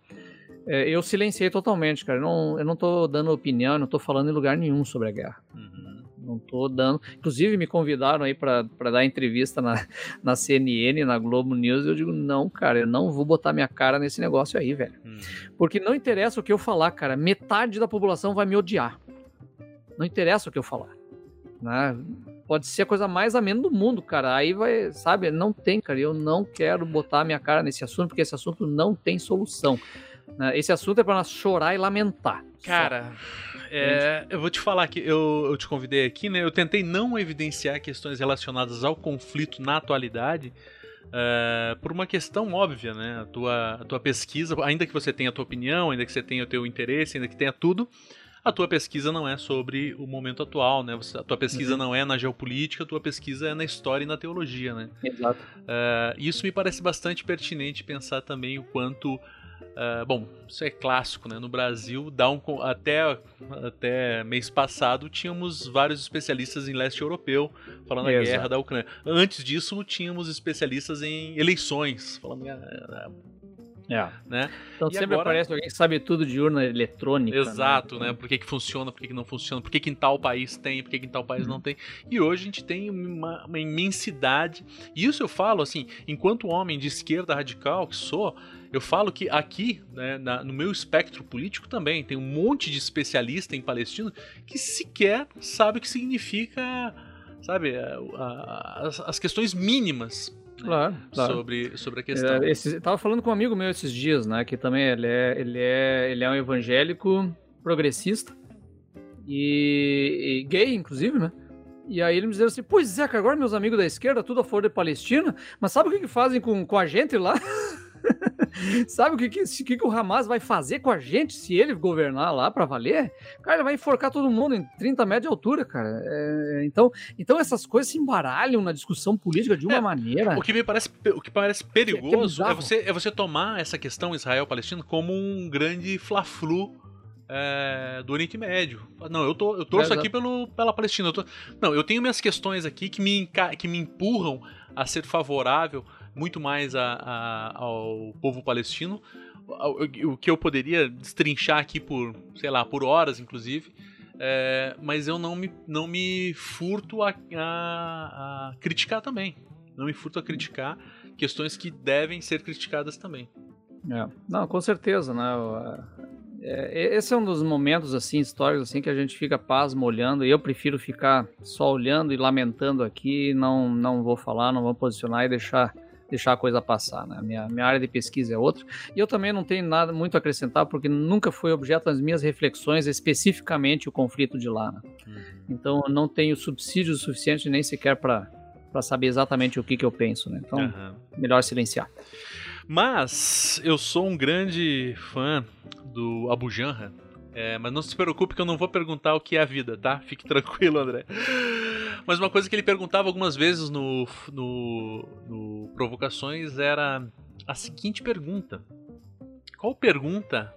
é, eu silenciei totalmente, cara. Eu não, eu não tô dando opinião, não tô falando em lugar nenhum sobre a guerra. Uhum. Não tô dando. Inclusive, me convidaram aí para dar entrevista na, na CNN, na Globo News. E eu digo, não, cara, eu não vou botar minha cara nesse negócio aí, velho. Uhum. Porque não interessa o que eu falar, cara. Metade da população vai me odiar. Não interessa o que eu falar. Né? Pode ser a coisa mais amena do mundo, cara. Aí vai, sabe? Não tem, cara. Eu não quero botar minha cara nesse assunto, porque esse assunto não tem solução. Né? Esse assunto é para nós chorar e lamentar. Cara, é, eu vou te falar que eu, eu te convidei aqui, né? Eu tentei não evidenciar questões relacionadas ao conflito na atualidade. é, por uma questão óbvia, né? A tua, a tua pesquisa, ainda que você tenha a tua opinião, ainda que você tenha o teu interesse, ainda que tenha tudo, a tua pesquisa não é sobre o momento atual, né? Você- a tua pesquisa Uhum. não é na geopolítica, a tua pesquisa é na história e na teologia, né? Exato. É, isso me parece bastante pertinente pensar também o quanto. É, bom, isso é clássico, né? No Brasil, dá um, até, até mês passado, tínhamos vários especialistas em leste europeu falando da Exato. guerra da Ucrânia. Antes disso, tínhamos especialistas em eleições, falando, é, né? Então E sempre agora- aparece alguém que sabe tudo de urna eletrônica. Exato, né? né? Por que, que funciona, por que, que não funciona, por que, que em tal país tem, por que, que em tal país não tem. E hoje a gente tem uma, uma imensidade. E isso eu falo, assim, enquanto homem de esquerda radical que sou, eu falo que aqui, né, na- no meu espectro político também, tem um monte de especialista em Palestina que sequer sabe o que significa, sabe, a- a- as, as questões mínimas né, Claro, claro. sobre, sobre a questão. É, esse- tava falando com um amigo meu esses dias, né? Que também ele é, ele é, ele é um evangélico progressista e, e gay, inclusive, né? E aí ele me dizia assim: Pois é, cara, agora meus amigos da esquerda, tudo a favor de Palestina, mas sabe o que, que fazem com, com a gente lá? sabe o que, que, o que, o Hamas vai fazer com a gente se ele governar lá pra valer? Cara, ele vai enforcar todo mundo em 30 metros de altura, cara. É, então, então essas coisas se embaralham na discussão política de uma É, maneira. O que me parece, o que parece perigoso é, bizarro. você, é você tomar essa questão Israel-Palestina como um grande fla-flu é, do Oriente Médio. Não, eu, tô, eu torço É, aqui pelo, pela Palestina. Eu tô- não, eu tenho minhas questões aqui que me, que me empurram a ser favorável muito mais a- a- ao povo palestino. O, que eu poderia destrinchar aqui por, sei lá, por horas, inclusive. É, mas eu não me, não me furto a, a- a criticar também. Não me furto a criticar questões que devem ser criticadas também. É. Não, com certeza, né? O- É, esse é um dos momentos assim históricos assim que a gente fica pasmo olhando. E eu prefiro ficar só olhando e lamentando aqui. Não, não vou falar, não vou posicionar e deixar deixar a coisa passar. Né? Minha, minha área de pesquisa é outra. E eu também não tenho nada muito a acrescentar, porque nunca foi objeto das minhas reflexões especificamente o conflito de lá. Né? Uhum. Então eu não tenho subsídio suficiente nem sequer para saber exatamente o que, que eu penso. Né? Então, uhum. melhor silenciar. Mas eu sou um grande fã do Abu Janra. É, mas não se preocupe que eu não vou perguntar o que é a vida, tá? Fique tranquilo, André. Mas uma coisa que ele perguntava algumas vezes no, no, no Provocações era a seguinte pergunta: Qual pergunta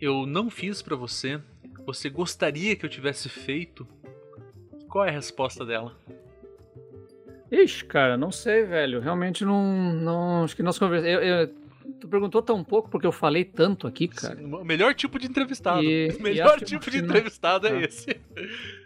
eu não fiz para você? Você gostaria que eu tivesse feito? Qual é a resposta dela? Ixi, cara, não sei, velho. Realmente não. não acho que nós conversamos. Eu, eu, tu perguntou tão pouco porque eu falei tanto aqui, cara. Sim, o melhor tipo de entrevistado. E, o melhor tipo de entrevistado é ah. esse.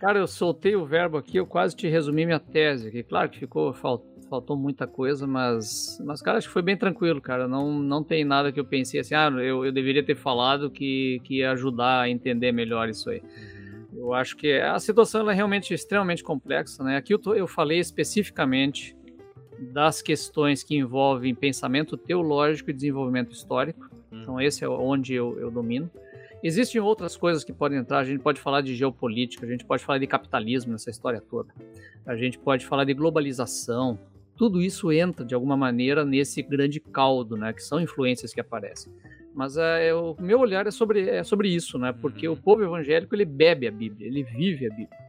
Cara, eu soltei o verbo aqui, eu quase te resumi minha tese aqui. Claro que ficou. faltou muita coisa, mas. Mas, cara, acho que foi bem tranquilo, cara. Não, não tem nada que eu pensei assim, ah, eu, eu deveria ter falado que, que ia ajudar a entender melhor isso aí. Eu acho que a situação é realmente extremamente complexa, né? Aqui eu, tô, eu falei especificamente das questões que envolvem pensamento teológico e desenvolvimento histórico. Hum. Então, esse é onde eu, eu domino. Existem outras coisas que podem entrar. A gente pode falar de geopolítica, a gente pode falar de capitalismo nessa história toda. A gente pode falar de globalização. Tudo isso entra de alguma maneira nesse grande caldo, né? Que são influências que aparecem. Mas é, o meu olhar é sobre, é sobre isso, né? Porque uhum. o povo evangélico ele bebe a Bíblia, ele vive a Bíblia.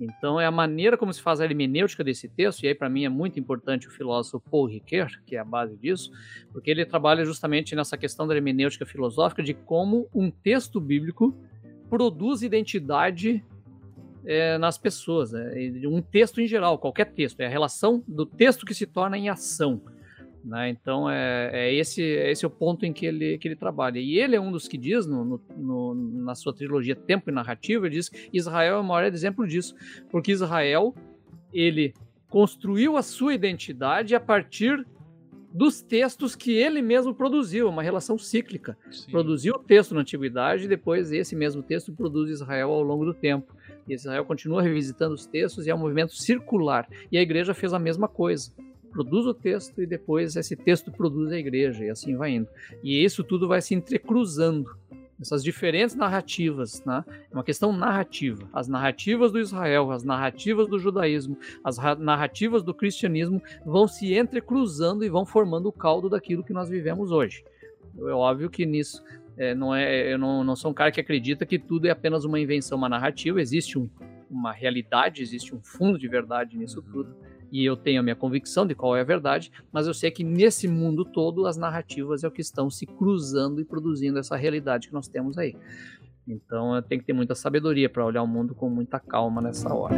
Então é a maneira como se faz a hermenêutica desse texto, e aí para mim é muito importante o filósofo Paul Ricoeur, que é a base disso, porque ele trabalha justamente nessa questão da hermenêutica filosófica de como um texto bíblico produz identidade é, nas pessoas. Né? Um texto em geral, qualquer texto, é a relação do texto que se torna em ação. Né? Então é, é, esse, é esse o ponto em que ele, que ele trabalha. E ele é um dos que diz, no, no, no, na sua trilogia Tempo e Narrativa, ele diz que Israel é o maior exemplo disso, porque Israel ele construiu a sua identidade a partir dos textos que ele mesmo produziu, uma relação cíclica. Sim. Produziu o texto na antiguidade e depois esse mesmo texto produz Israel ao longo do tempo. E Israel continua revisitando os textos e é um movimento circular. E a igreja fez a mesma coisa produz o texto e depois esse texto produz a igreja e assim vai indo. E isso tudo vai se entrecruzando. Essas diferentes narrativas, né? É uma questão narrativa. As narrativas do Israel, as narrativas do judaísmo, as narrativas do cristianismo vão se entrecruzando e vão formando o caldo daquilo que nós vivemos hoje. É óbvio que nisso é, não é, eu não, não sou um cara que acredita que tudo é apenas uma invenção, uma narrativa. Existe um, uma realidade, existe um fundo de verdade nisso uhum. tudo e eu tenho a minha convicção de qual é a verdade, mas eu sei que nesse mundo todo as narrativas é o que estão se cruzando e produzindo essa realidade que nós temos aí. Então eu tenho que ter muita sabedoria para olhar o mundo com muita calma nessa hora.